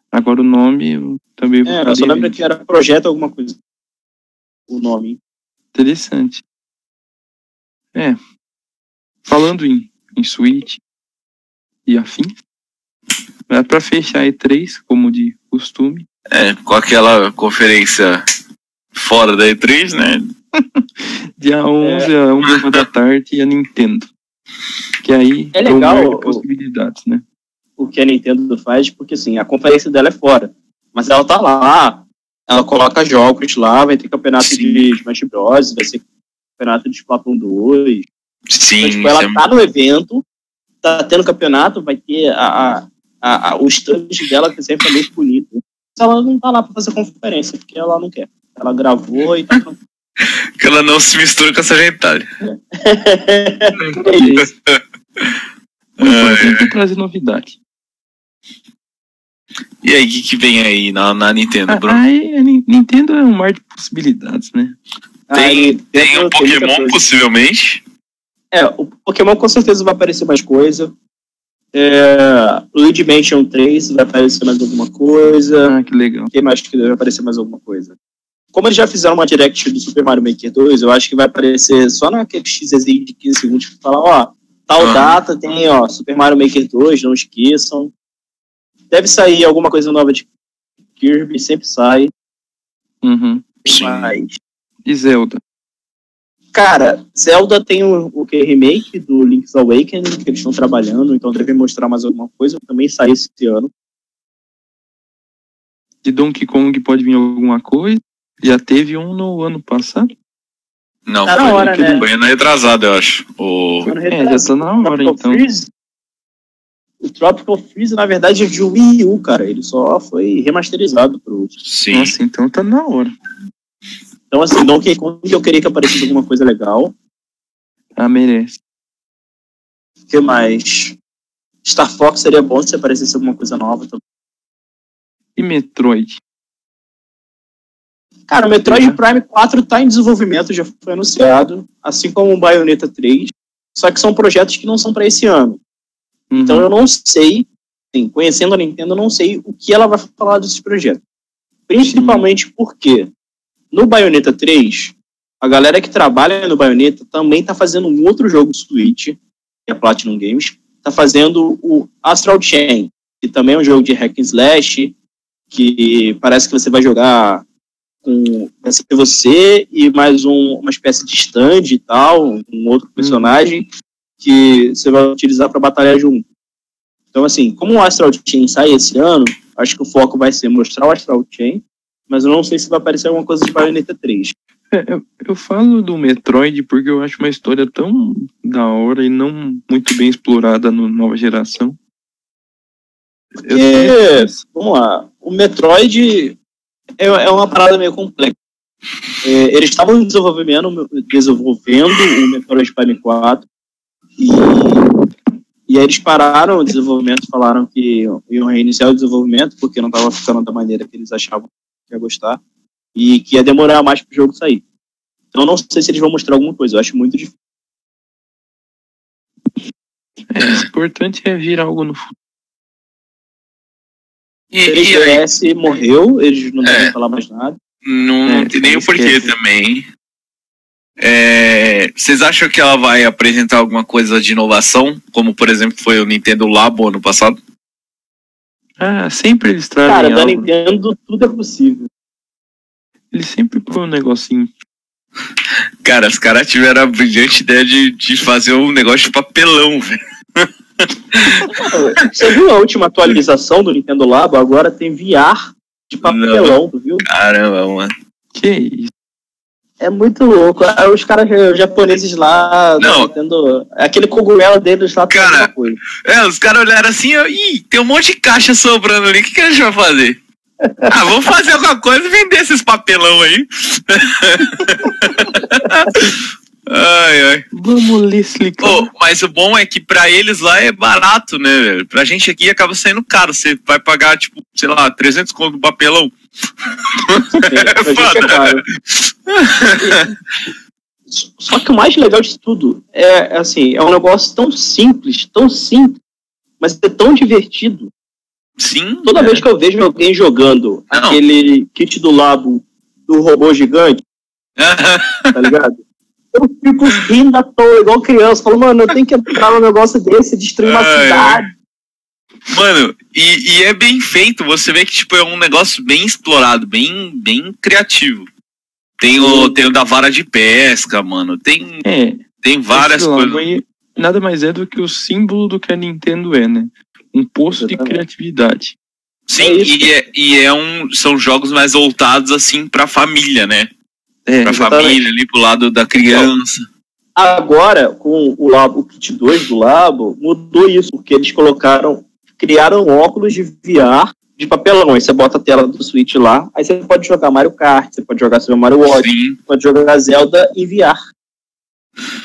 [SPEAKER 2] Agora o nome eu também
[SPEAKER 3] É, eu só lembro que era Projeto alguma coisa. O nome.
[SPEAKER 2] Interessante. É. Falando em, em Switch e afins, é pra fechar E3, como de costume.
[SPEAKER 1] É, com aquela conferência fora da E3, né?
[SPEAKER 2] Dia 11 a 1 da tarde e a Nintendo. Que aí
[SPEAKER 3] É legal, o-
[SPEAKER 2] possibilidades, né?
[SPEAKER 3] O que a Nintendo faz, porque assim, a conferência dela é fora. Mas ela tá lá, ela coloca jogos lá, vai ter campeonato
[SPEAKER 1] Sim.
[SPEAKER 3] de Smash Bros, vai ser campeonato de Splatoon 2.
[SPEAKER 1] Sim,
[SPEAKER 3] Então, tipo, ela
[SPEAKER 1] é
[SPEAKER 3] tá no evento, tá tendo campeonato, vai ter a, a, a, a- o stand dela, que sempre é muito bonito. Mas ela não tá lá pra fazer conferência, porque ela não quer. Ela gravou e tá
[SPEAKER 1] que ela não se mistura com essa gentalha.
[SPEAKER 3] é isso.
[SPEAKER 2] É trazer novidade.
[SPEAKER 1] E aí, o que, que vem aí na, na Nintendo,
[SPEAKER 2] Ah,
[SPEAKER 1] Bruno?
[SPEAKER 2] Aí a Nin- Nintendo é um mar de possibilidades, né?
[SPEAKER 1] Tem,
[SPEAKER 3] Aí,
[SPEAKER 1] tem o
[SPEAKER 3] tem muita
[SPEAKER 1] Pokémon, possivelmente.
[SPEAKER 3] É, o Pokémon com certeza vai aparecer mais coisa. É, Luigi Mansion 3 vai aparecer mais alguma coisa.
[SPEAKER 2] Ah, que legal.
[SPEAKER 3] Quem mais que vai aparecer mais alguma coisa? Como eles já fizeram uma direct do Super Mario Maker 2, eu acho que vai aparecer só naquele XZ de 15 segundos que fala, ó, tal
[SPEAKER 1] Ah.
[SPEAKER 3] data tem, ó, Super Mario Maker 2, não esqueçam. Deve sair alguma coisa nova de Kirby, sempre sai.
[SPEAKER 2] Uhum.
[SPEAKER 1] Sim.
[SPEAKER 3] Mas,
[SPEAKER 2] E Zelda?
[SPEAKER 3] Cara, Zelda tem o, o que remake do Link's Awakening, que eles estão trabalhando, então devem mostrar mais alguma coisa. Também sai esse ano.
[SPEAKER 2] De Donkey Kong pode vir alguma coisa? Já teve um no ano passado?
[SPEAKER 1] Não,
[SPEAKER 3] Tá na
[SPEAKER 1] foi,
[SPEAKER 3] hora, né?
[SPEAKER 1] foi ano retrasado, eu acho. O...
[SPEAKER 2] É, já tá na hora,
[SPEAKER 3] Tropical
[SPEAKER 2] então.
[SPEAKER 3] Freeze, o Tropical Freeze, na verdade, é de Wii U, cara. Ele só foi remasterizado pro.
[SPEAKER 1] Sim.
[SPEAKER 2] Nossa, então tá na hora.
[SPEAKER 3] Então, assim, Donkey Kong eu queria que aparecesse alguma coisa legal.
[SPEAKER 2] Ah, merece.
[SPEAKER 3] O que mais? Star Fox seria bom se aparecesse alguma coisa nova também.
[SPEAKER 2] E Metroid?
[SPEAKER 3] Cara, o Metroid
[SPEAKER 2] Uhum.
[SPEAKER 3] Prime 4 tá em desenvolvimento, já foi anunciado, assim como o Bayonetta 3. Só que são projetos que não são para esse ano.
[SPEAKER 2] Uhum.
[SPEAKER 3] Então eu não sei, assim, conhecendo a Nintendo, eu não sei o que ela vai falar desses projetos. Principalmente porque no Bayonetta 3, a galera que trabalha no Bayonetta também tá fazendo um outro jogo Switch, que é a Platinum Games, tá fazendo o Astral Chain, que também é um jogo de hack and slash, que parece que você vai jogar com você e mais um, uma espécie de stand e tal, um outro personagem que você vai utilizar para batalhar junto. Então, assim, como o Astral Chain sai esse ano, acho que o foco vai ser mostrar o Astral Chain, mas eu não sei se vai aparecer alguma coisa de Bayonetta 3.
[SPEAKER 2] É, eu, falo do Metroid porque eu acho uma história tão da hora e não muito bem explorada no nova geração. Eu
[SPEAKER 3] É, vamos lá, o Metroid é, é uma parada meio complexa. É, eles estavam desenvolvendo, desenvolvendo o Metroid Prime 4 e, e aí eles pararam o desenvolvimento, falaram que iam reiniciar o desenvolvimento porque não estava ficando da maneira que eles achavam ia gostar e que ia demorar mais para o jogo sair. Então eu não sei se eles vão mostrar alguma coisa, eu acho muito difícil.
[SPEAKER 2] é, o importante é vir algo no futuro.
[SPEAKER 1] E, e aí,
[SPEAKER 3] 3DS morreu, eles não
[SPEAKER 1] É.
[SPEAKER 3] devem falar mais nada.
[SPEAKER 1] não,
[SPEAKER 2] É,
[SPEAKER 1] não tem nem o porquê também. É, vocês acham que ela vai apresentar alguma coisa de inovação? Como, por exemplo, foi o Nintendo Labo ano passado?
[SPEAKER 2] Ah, sempre eles trazem
[SPEAKER 3] Cara, da. Nintendo tudo é possível.
[SPEAKER 2] Eles sempre põem um negocinho.
[SPEAKER 1] Cara, os caras tiveram a brilhante ideia de, de fazer um negócio de papelão, velho.
[SPEAKER 3] Você viu a última atualização do Nintendo Labo? Agora tem VR de papelão, tu viu?
[SPEAKER 1] Caramba, mano.
[SPEAKER 2] Que isso?
[SPEAKER 3] É muito louco. Aí Os caras os japoneses lá,
[SPEAKER 1] Não.
[SPEAKER 3] tendo aquele cogumelo deles lá,
[SPEAKER 1] Cara. É, os caras olharam assim, ih, tem um monte de caixa sobrando ali, o que, que a gente vai fazer? Ah, vamos fazer alguma coisa e vender esses papelão aí. ai, ai.
[SPEAKER 2] Vamos ler explicar.
[SPEAKER 1] Pô, mas o bom é que pra eles lá é barato, né, velho? Pra gente aqui acaba saindo caro. Você vai pagar, tipo, sei lá, 300 conto no papelão.
[SPEAKER 3] É
[SPEAKER 1] foda.
[SPEAKER 3] Só que o mais legal de tudo é, é assim, é um negócio tão simples, tão simples, mas é tão divertido.
[SPEAKER 1] Sim.
[SPEAKER 3] Toda
[SPEAKER 1] é.
[SPEAKER 3] vez que eu vejo alguém jogando
[SPEAKER 1] Não.
[SPEAKER 3] aquele kit do labo do robô gigante, tá ligado? Eu fico rindo à toa, igual criança. Falo, mano, eu tenho que entrar num negócio desse, destruir uma
[SPEAKER 1] Ai,
[SPEAKER 3] cidade.
[SPEAKER 1] Mano, e, e é bem feito. Você vê que, tipo, é um negócio bem explorado, bem, bem criativo. Tem o, tem o da vara de pesca, mano. Tem,
[SPEAKER 2] É,
[SPEAKER 1] tem várias coisas.
[SPEAKER 2] nada mais é do que o símbolo do que a Nintendo é, né? Um poço de criatividade.
[SPEAKER 1] Sim,
[SPEAKER 3] É
[SPEAKER 1] e, é, e é um, são jogos mais voltados, assim, pra família, né?
[SPEAKER 2] É,
[SPEAKER 1] Pra
[SPEAKER 3] exatamente.
[SPEAKER 1] família, ali pro lado da criança.
[SPEAKER 3] Agora, com o Labo, o kit 2 do Labo, mudou isso, porque eles colocaram, criaram óculos de VR de papelão. Aí você bota a tela do Switch lá, aí você pode jogar Mario Kart, você pode jogar Super Mario Odyssey,
[SPEAKER 1] Sim.
[SPEAKER 3] pode jogar Zelda em VR.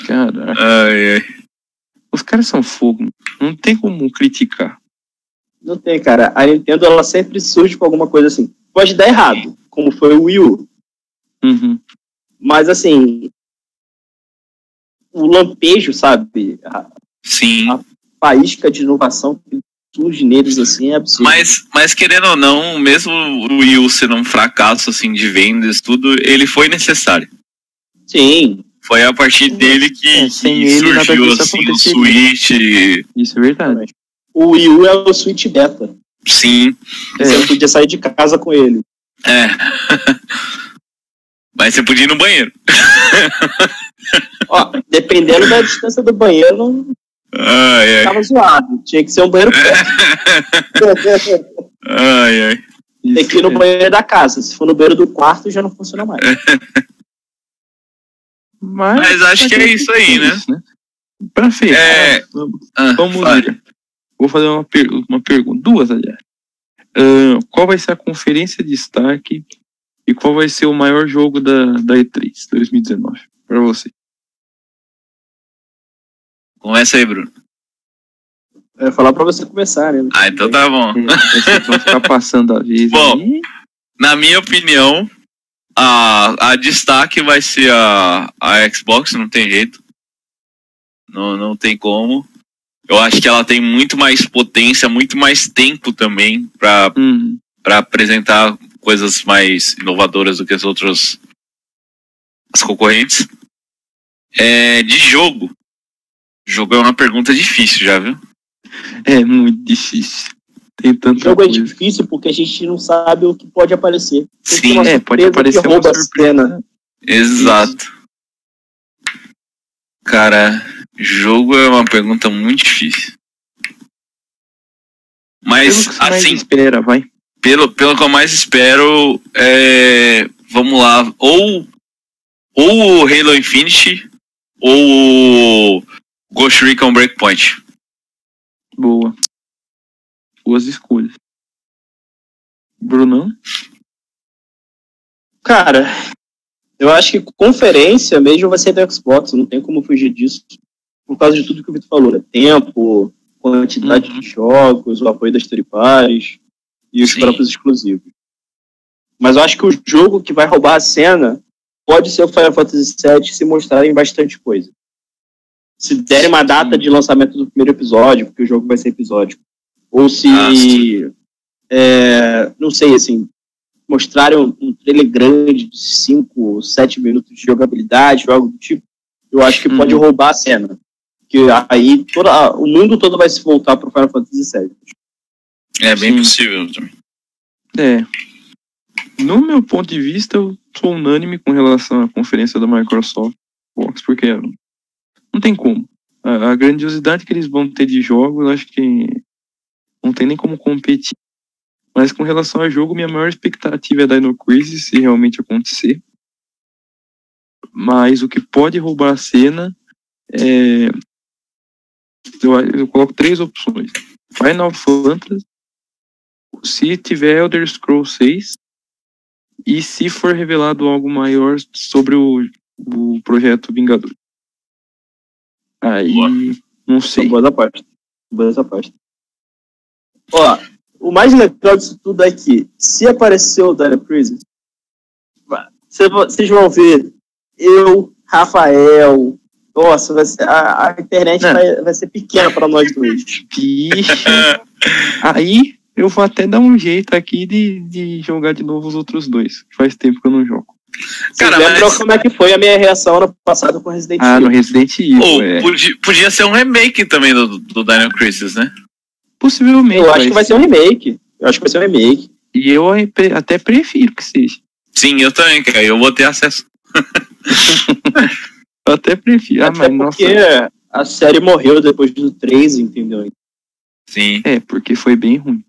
[SPEAKER 2] cara,
[SPEAKER 1] Ai, ai.
[SPEAKER 2] os caras são fogo. Não tem como criticar.
[SPEAKER 3] Não tem, cara. A Nintendo, ela sempre surge com alguma coisa assim. Pode dar errado, como foi o Wii U.
[SPEAKER 2] Uhum.
[SPEAKER 3] Mas, assim, o lampejo, sabe? A
[SPEAKER 1] Sim.
[SPEAKER 3] Ah, faísca de inovação que surge neles, assim, é absurdo.
[SPEAKER 1] Mas, mas querendo ou não, mesmo o Wii U sendo um fracasso, assim, de vendas, tudo, ele foi necessário.
[SPEAKER 3] Sim,
[SPEAKER 1] Foi a partir dele que,
[SPEAKER 2] É, sem
[SPEAKER 1] que surgiu, assim, o. Switch.
[SPEAKER 2] Isso é verdade.
[SPEAKER 3] o Wii U é o Switch Beta.
[SPEAKER 1] Sim.
[SPEAKER 3] Você não podia sair de casa com ele.
[SPEAKER 1] É. Mas você podia ir no banheiro.
[SPEAKER 3] Ó, dependendo da distância do banheiro, não
[SPEAKER 1] Ai, ai.
[SPEAKER 3] tava zoado. Tinha que ser um banheiro perto.
[SPEAKER 1] Ai, ai.
[SPEAKER 3] Tem que ir no
[SPEAKER 2] Isso é.
[SPEAKER 3] banheiro da casa. Se for no banheiro do quarto, já não funciona mais.
[SPEAKER 2] Mas,
[SPEAKER 1] Mas acho que é isso aí, né?
[SPEAKER 2] Pra fechar,
[SPEAKER 1] É.
[SPEAKER 2] vamos,
[SPEAKER 1] Ah,
[SPEAKER 2] vamos ver. Vou fazer uma, per uma pergunta, duas, aliás. Ahn, qual vai ser a conferência de destaque e qual vai ser o maior jogo da, da E3 2019 pra você?
[SPEAKER 1] Começa aí, Bruno.
[SPEAKER 3] Eu ia falar pra você começar, né?
[SPEAKER 1] Ah, então tá bom.
[SPEAKER 2] É, Vocês vão ficar passando a vez
[SPEAKER 1] Bom.
[SPEAKER 2] aí.
[SPEAKER 1] Na minha opinião, a, a destaque vai ser a, a Xbox, não tem jeito. Não, não tem como. Eu acho que ela tem muito mais potência, muito mais tempo também pra
[SPEAKER 2] Hum,
[SPEAKER 1] para apresentar coisas mais inovadoras do que as outras as concorrentes. É, de jogo. Jogo é uma pergunta difícil, já viu?
[SPEAKER 2] é muito difícil. Tem
[SPEAKER 3] O
[SPEAKER 2] tanta
[SPEAKER 3] jogo é
[SPEAKER 2] coisa.
[SPEAKER 3] difícil porque a gente não sabe o que pode aparecer. Tem
[SPEAKER 1] Sim,
[SPEAKER 2] É, pode aparecer
[SPEAKER 3] que
[SPEAKER 2] uma
[SPEAKER 3] rouba
[SPEAKER 2] surpresa.
[SPEAKER 3] cena.
[SPEAKER 1] exato. Cara, jogo é uma pergunta muito difícil.
[SPEAKER 2] Pelo
[SPEAKER 1] Mas
[SPEAKER 2] mais
[SPEAKER 1] assim,
[SPEAKER 2] espera, vai.
[SPEAKER 1] pelo, pelo que eu mais espero, é, vamos lá, ou ou o Halo Infinite ou o Ghost Recon Breakpoint.
[SPEAKER 2] Boa. Boas escolhas. Brunão?
[SPEAKER 3] Cara, eu acho que conferência mesmo vai ser do Xbox, não tem como fugir disso. Por causa de tudo que o Vitor falou, né? Tempo, quantidade
[SPEAKER 2] Uhum.
[SPEAKER 3] de jogos, o apoio das tripares e os
[SPEAKER 1] Sim.
[SPEAKER 3] próprios exclusivos. Mas eu acho que o jogo que vai roubar a cena pode ser o Final Fantasy VII se mostrarem bastante coisa. Se derem uma data de lançamento do primeiro episódio, porque o jogo vai ser episódico. Ou se,
[SPEAKER 1] Ah,
[SPEAKER 3] é, não sei, assim, mostrarem um, um trailer grande de 5, 7 minutos de jogabilidade ou algo do tipo, eu acho que pode
[SPEAKER 2] Uhum.
[SPEAKER 3] roubar a cena. Porque aí toda, o mundo todo vai se voltar para Final Fantasy VII.
[SPEAKER 1] É bem
[SPEAKER 2] Sim.
[SPEAKER 1] possível também.
[SPEAKER 2] É. No meu ponto de vista, eu sou unânime com relação à conferência da Microsoft porque não tem como. A, a grandiosidade que eles vão ter de jogos, acho que não tem nem como competir. Mas com relação ao jogo, minha maior expectativa é Dino Crisis, se realmente acontecer. Mas o que pode roubar a cena é. Eu, eu coloco três opções: Final Fantasy, se tiver Elder Scrolls 6 e se for revelado algo maior sobre o, o projeto Vingador. Aí,
[SPEAKER 1] Boa.
[SPEAKER 2] não sei.
[SPEAKER 3] Boa da parte. Boa da parte. Ó, o mais legal disso tudo é que, se aparecer o Crisis, cê- vocês vão ver eu, Rafael. Nossa, vai ser, a, a internet vai, vai ser pequena para nós dois.
[SPEAKER 2] Aí eu vou até dar um jeito aqui de, de jogar de novo os outros dois. que Faz tempo que eu não jogo.
[SPEAKER 3] Vocês
[SPEAKER 1] Cara,
[SPEAKER 3] lembram
[SPEAKER 1] mas-
[SPEAKER 3] como é que foi a minha reação ano passado com Resident
[SPEAKER 2] Ah, no
[SPEAKER 3] Evil?
[SPEAKER 2] Resident Evil.
[SPEAKER 1] Ou
[SPEAKER 2] é.
[SPEAKER 1] podia, podia ser um remake também do, do Dino Crisis, né?
[SPEAKER 2] Possivelmente.
[SPEAKER 3] Eu acho que
[SPEAKER 2] mas-
[SPEAKER 3] vai ser um remake. Eu acho que vai ser um remake.
[SPEAKER 2] E eu até prefiro que seja.
[SPEAKER 1] Sim, eu também, que aí eu vou ter acesso.
[SPEAKER 2] Eu até prefiro. Ah,
[SPEAKER 3] Até
[SPEAKER 2] mas nossa.
[SPEAKER 3] porque a série morreu depois do 3, entendeu?
[SPEAKER 1] Sim.
[SPEAKER 2] É, porque foi bem ruim.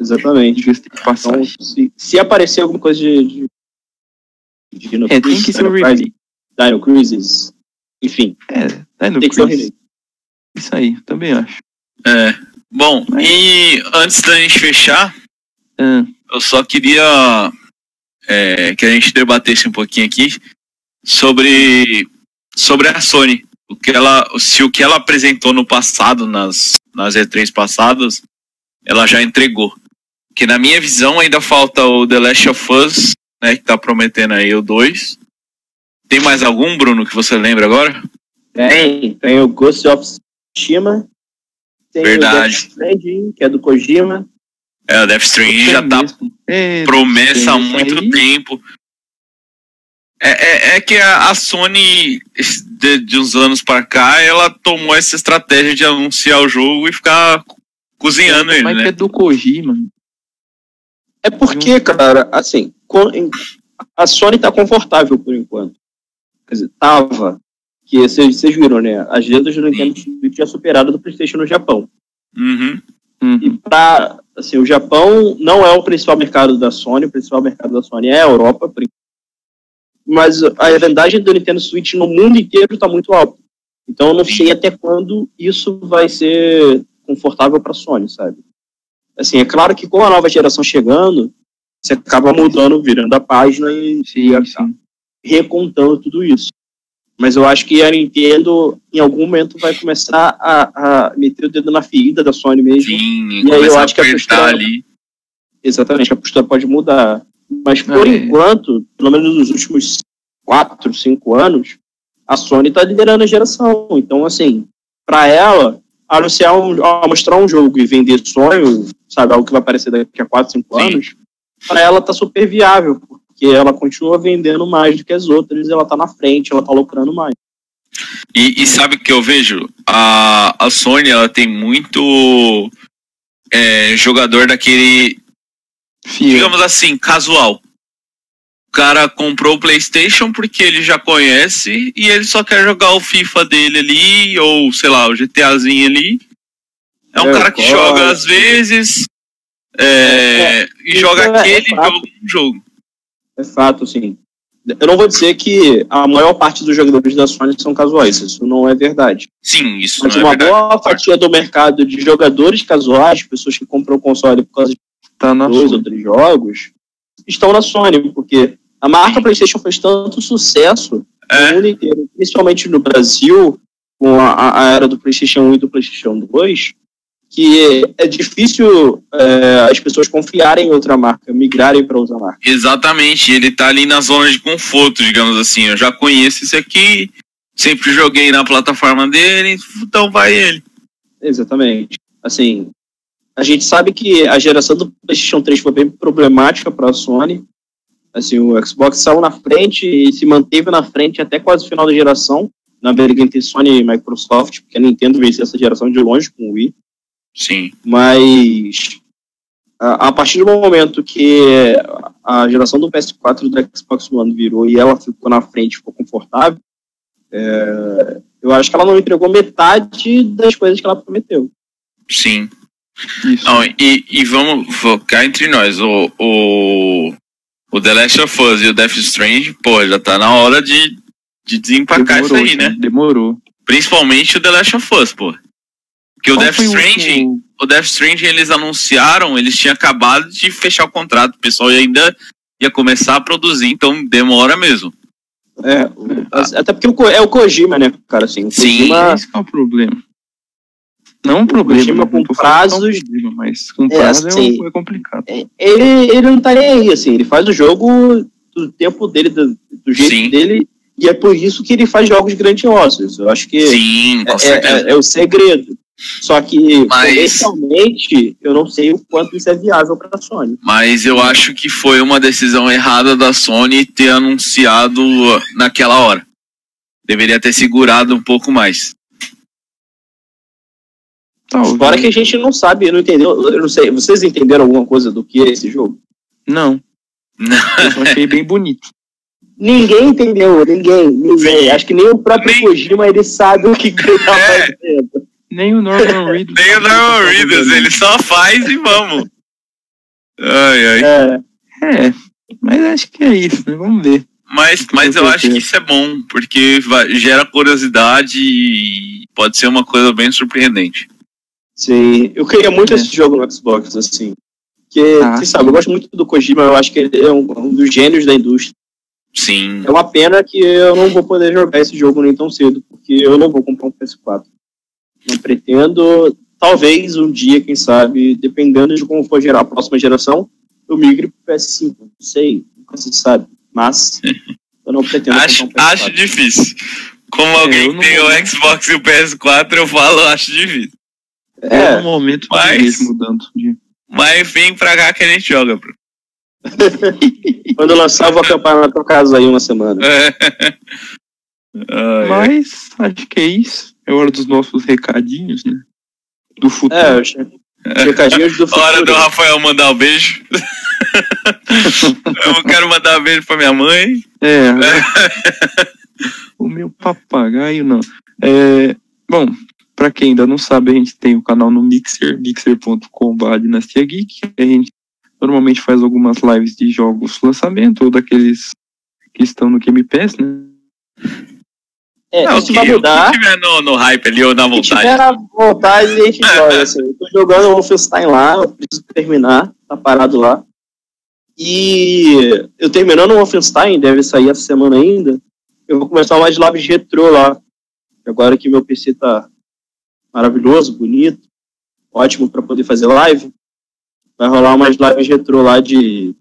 [SPEAKER 3] Exatamente. Então, se, se aparecer alguma coisa de, de Dino
[SPEAKER 2] é, tem que ser
[SPEAKER 3] Dino Crisis,
[SPEAKER 2] remake.
[SPEAKER 3] Dino Crisis, enfim,
[SPEAKER 2] É, é no
[SPEAKER 3] tem que ser remake.
[SPEAKER 2] Isso aí, também acho.
[SPEAKER 1] É. Bom,
[SPEAKER 2] Mas-
[SPEAKER 1] e antes da gente fechar,
[SPEAKER 2] Ah,
[SPEAKER 1] eu só queria é, que a gente debatesse um pouquinho aqui sobre, sobre a Sony. O que ela, se o que ela apresentou no passado, nas, nas E3 passadas, ela já entregou. Que na minha visão ainda falta o The Last of Us, né, que tá prometendo aí o 2. Tem mais algum, Bruno, que você lembra agora?
[SPEAKER 3] Tem, tem o Ghost of Tsushima. Tem
[SPEAKER 1] Verdade.
[SPEAKER 3] o Death Stranding, que é do Kojima.
[SPEAKER 1] É, o Death Stranding já tá.
[SPEAKER 2] É,
[SPEAKER 1] promessa há muito
[SPEAKER 2] aí.
[SPEAKER 1] tempo. É, é, é que a, a Sony, de, de uns anos pra cá, ela tomou essa estratégia de anunciar o jogo e ficar co- cozinhando ele,
[SPEAKER 2] Mas que
[SPEAKER 1] né?
[SPEAKER 2] é do Kojima.
[SPEAKER 3] É porque, cara, assim, a Sony tá confortável por enquanto. Quer dizer, tava. Que vocês viram, né? As vendas do Nintendo Switch já superaram do PlayStation no Japão.
[SPEAKER 1] Uhum.
[SPEAKER 2] Uhum.
[SPEAKER 3] E pra, assim, o Japão não é o principal mercado da Sony, o principal mercado da Sony é a Europa, mas a vendagem do Nintendo Switch no mundo inteiro está muito alta. Então eu não sei até quando isso vai ser confortável para a Sony, sabe? Assim, é claro que com a nova geração chegando, você acaba mudando, virando a página e,
[SPEAKER 2] Sim,
[SPEAKER 3] e
[SPEAKER 2] sim.
[SPEAKER 3] recontando tudo isso. Mas eu acho que a Nintendo, em algum momento, vai começar a, a meter o dedo na ferida da Sony mesmo.
[SPEAKER 1] Sim,
[SPEAKER 3] E aí eu acho que a postura-
[SPEAKER 1] ali.
[SPEAKER 3] Exatamente, a postura pode mudar. Mas por
[SPEAKER 2] É.
[SPEAKER 3] enquanto, pelo menos nos últimos quatro, cinco anos, a Sony está liderando a geração. Então, assim, para ela, anunciar um, mostrar um jogo e vender sonho, sabe, algo que vai aparecer daqui a quatro, cinco
[SPEAKER 1] Sim.
[SPEAKER 3] anos, para ela tá super viável, porque ela continua vendendo mais do que as outras, ela tá na frente, ela tá lucrando mais.
[SPEAKER 1] E, e sabe o que eu vejo? A, a Sony, ela tem muito é, jogador daquele,
[SPEAKER 2] Fiel.
[SPEAKER 1] digamos assim, casual. O cara comprou o PlayStation porque ele já conhece e ele só quer jogar o FIFA dele ali, ou sei lá, o GTAzinho ali. É um
[SPEAKER 3] É,
[SPEAKER 1] cara que
[SPEAKER 3] gosto.
[SPEAKER 1] joga às vezes é, e
[SPEAKER 3] isso
[SPEAKER 1] joga
[SPEAKER 3] é- é
[SPEAKER 1] aquele jogo no jogo.
[SPEAKER 3] É fato, sim. Eu não vou dizer que a maior parte dos jogadores da Sony são casuais, isso não é verdade.
[SPEAKER 1] Sim, isso
[SPEAKER 3] Mas
[SPEAKER 1] não é
[SPEAKER 3] uma
[SPEAKER 1] verdade.
[SPEAKER 3] boa fatia do mercado de jogadores casuais, pessoas que compram o console por causa de
[SPEAKER 2] Tá na
[SPEAKER 3] dois ou três jogos, estão na Sony, porque a marca PlayStation fez tanto sucesso
[SPEAKER 1] É.
[SPEAKER 3] no mundo inteiro, principalmente no Brasil, com a, a era do PlayStation 1 e do PlayStation 2, que é difícil é, as pessoas confiarem em outra marca, migrarem para outra marca.
[SPEAKER 1] Exatamente, ele tá ali na zona de conforto, digamos assim. Eu já conheço esse aqui, sempre joguei na plataforma dele, então vai ele.
[SPEAKER 3] Exatamente. Assim, a gente sabe que a geração do PlayStation 3 foi bem problemática para a Sony. Assim, o Xbox saiu na frente e se manteve na frente até quase o final da geração, na briga entre Sony e Microsoft, porque a Nintendo venceu essa geração de longe com o Wii.
[SPEAKER 1] Sim,
[SPEAKER 3] Mas a, a partir do momento que a geração do PS4 e do Xbox One virou e ela ficou na frente, ficou confortável, é, eu acho que ela não entregou metade das coisas que ela prometeu.
[SPEAKER 1] sim. Não, e, e vamos focar entre nós. O, o, O The Last of Us e o Death Strange, pô, já tá na hora de, de desempacar
[SPEAKER 2] Demorou,
[SPEAKER 1] isso aí, né?
[SPEAKER 2] Demorou.
[SPEAKER 1] Principalmente o The Last of Us, pô. Porque o
[SPEAKER 2] Qual
[SPEAKER 1] Death
[SPEAKER 2] o
[SPEAKER 1] Stranding,
[SPEAKER 2] último-
[SPEAKER 1] o Death Stranding eles anunciaram, eles tinham acabado de fechar o contrato, o pessoal ainda ia começar a produzir, então demora mesmo.
[SPEAKER 3] É, o- até porque o é o Kojima, né, cara, assim. O
[SPEAKER 1] Sim.
[SPEAKER 3] Kojima,
[SPEAKER 2] Esse que é o problema. Não um problema,
[SPEAKER 3] Kojima
[SPEAKER 2] não
[SPEAKER 3] com
[SPEAKER 2] é um
[SPEAKER 3] prazos-
[SPEAKER 2] problema, mas com prazo é,
[SPEAKER 3] assim,
[SPEAKER 2] um- é complicado.
[SPEAKER 3] ele, ele não tá nem aí, assim. Ele faz o jogo do tempo dele, do, do jeito
[SPEAKER 1] Sim.
[SPEAKER 3] dele, e é por isso que ele faz jogos grandiosos. Eu acho que
[SPEAKER 1] Sim,
[SPEAKER 3] é, é- é o segredo. Só que,
[SPEAKER 1] Mas-
[SPEAKER 3] comercialmente, eu não sei o quanto isso é viável pra Sony.
[SPEAKER 1] Mas eu acho que foi uma decisão errada da Sony ter anunciado naquela hora. Deveria ter segurado um pouco mais.
[SPEAKER 2] Talvez.
[SPEAKER 3] Fora que a gente não sabe, não entendeu. Eu não sei, vocês entenderam alguma coisa do que é esse jogo?
[SPEAKER 2] Não, eu só achei bem bonito.
[SPEAKER 3] Ninguém entendeu, ninguém, ninguém. Acho que nem o próprio
[SPEAKER 1] Nem-
[SPEAKER 3] Kojima ele sabe o que, que ele tá
[SPEAKER 1] É.
[SPEAKER 3] fazendo.
[SPEAKER 2] Nem o Norman Reedus.
[SPEAKER 1] Nem o Norman Reedus, ele só faz e vamos. Ai, ai.
[SPEAKER 3] É,
[SPEAKER 2] É, mas acho que é isso, né? Vamos ver.
[SPEAKER 1] Mas, mas eu acho que isso é bom, porque vai- gera curiosidade e pode ser uma coisa bem surpreendente.
[SPEAKER 3] sim. Eu queria muito
[SPEAKER 2] É.
[SPEAKER 3] esse jogo no Xbox, assim. Porque,
[SPEAKER 2] Ah,
[SPEAKER 3] vocês sabem, eu gosto muito do Kojima, eu acho que ele é um, um dos gênios da indústria.
[SPEAKER 1] Sim.
[SPEAKER 3] É uma pena que eu não vou poder jogar esse jogo nem tão cedo, porque eu não vou comprar um PS4. Não pretendo, talvez um dia, quem sabe, dependendo de como for gerar a próxima geração, eu migre pro PS5. Não sei, nunca se sabe. Mas eu não pretendo
[SPEAKER 1] Acho,
[SPEAKER 3] um PS4.
[SPEAKER 1] acho difícil. Como alguém que
[SPEAKER 2] não
[SPEAKER 1] tem o Xbox e o PS4, eu falo, acho difícil.
[SPEAKER 2] É,
[SPEAKER 3] É,
[SPEAKER 2] no momento
[SPEAKER 1] mas-
[SPEAKER 2] vejo mudando. De...
[SPEAKER 1] Mas vem pra cá que a gente joga, bro.
[SPEAKER 3] quando eu lançar, eu vou acampar na tua casa aí uma semana.
[SPEAKER 1] Ai.
[SPEAKER 2] Mas acho que é isso. É hora dos nossos recadinhos, né? Do futuro.
[SPEAKER 3] É, os recadinhos do futuro.
[SPEAKER 1] Hora do Rafael mandar um beijo. eu quero mandar um beijo pra minha mãe.
[SPEAKER 2] É. o meu papagaio não. É, bom, pra quem ainda não sabe, a gente tem o canal no Mixer, mixer.com.br Dinastia Geek. A gente normalmente faz algumas lives de jogos lançamento ou daqueles que estão no Game Pass, né?
[SPEAKER 3] É,
[SPEAKER 1] Não,
[SPEAKER 3] isso
[SPEAKER 1] que,
[SPEAKER 3] vai mudar.
[SPEAKER 1] que tiver no, no hype ali ou na
[SPEAKER 3] Se
[SPEAKER 1] vontade.
[SPEAKER 3] tiver na vontade, a gente joga. Assim. Eu tô jogando o Wolfenstein lá, eu preciso terminar, tá parado lá. E eu terminando o Wolfenstein, deve sair essa semana ainda. Eu vou começar umas lives de retrô lá. Agora que meu PC tá maravilhoso, bonito, ótimo para poder fazer live. Vai rolar umas lives retrô lá de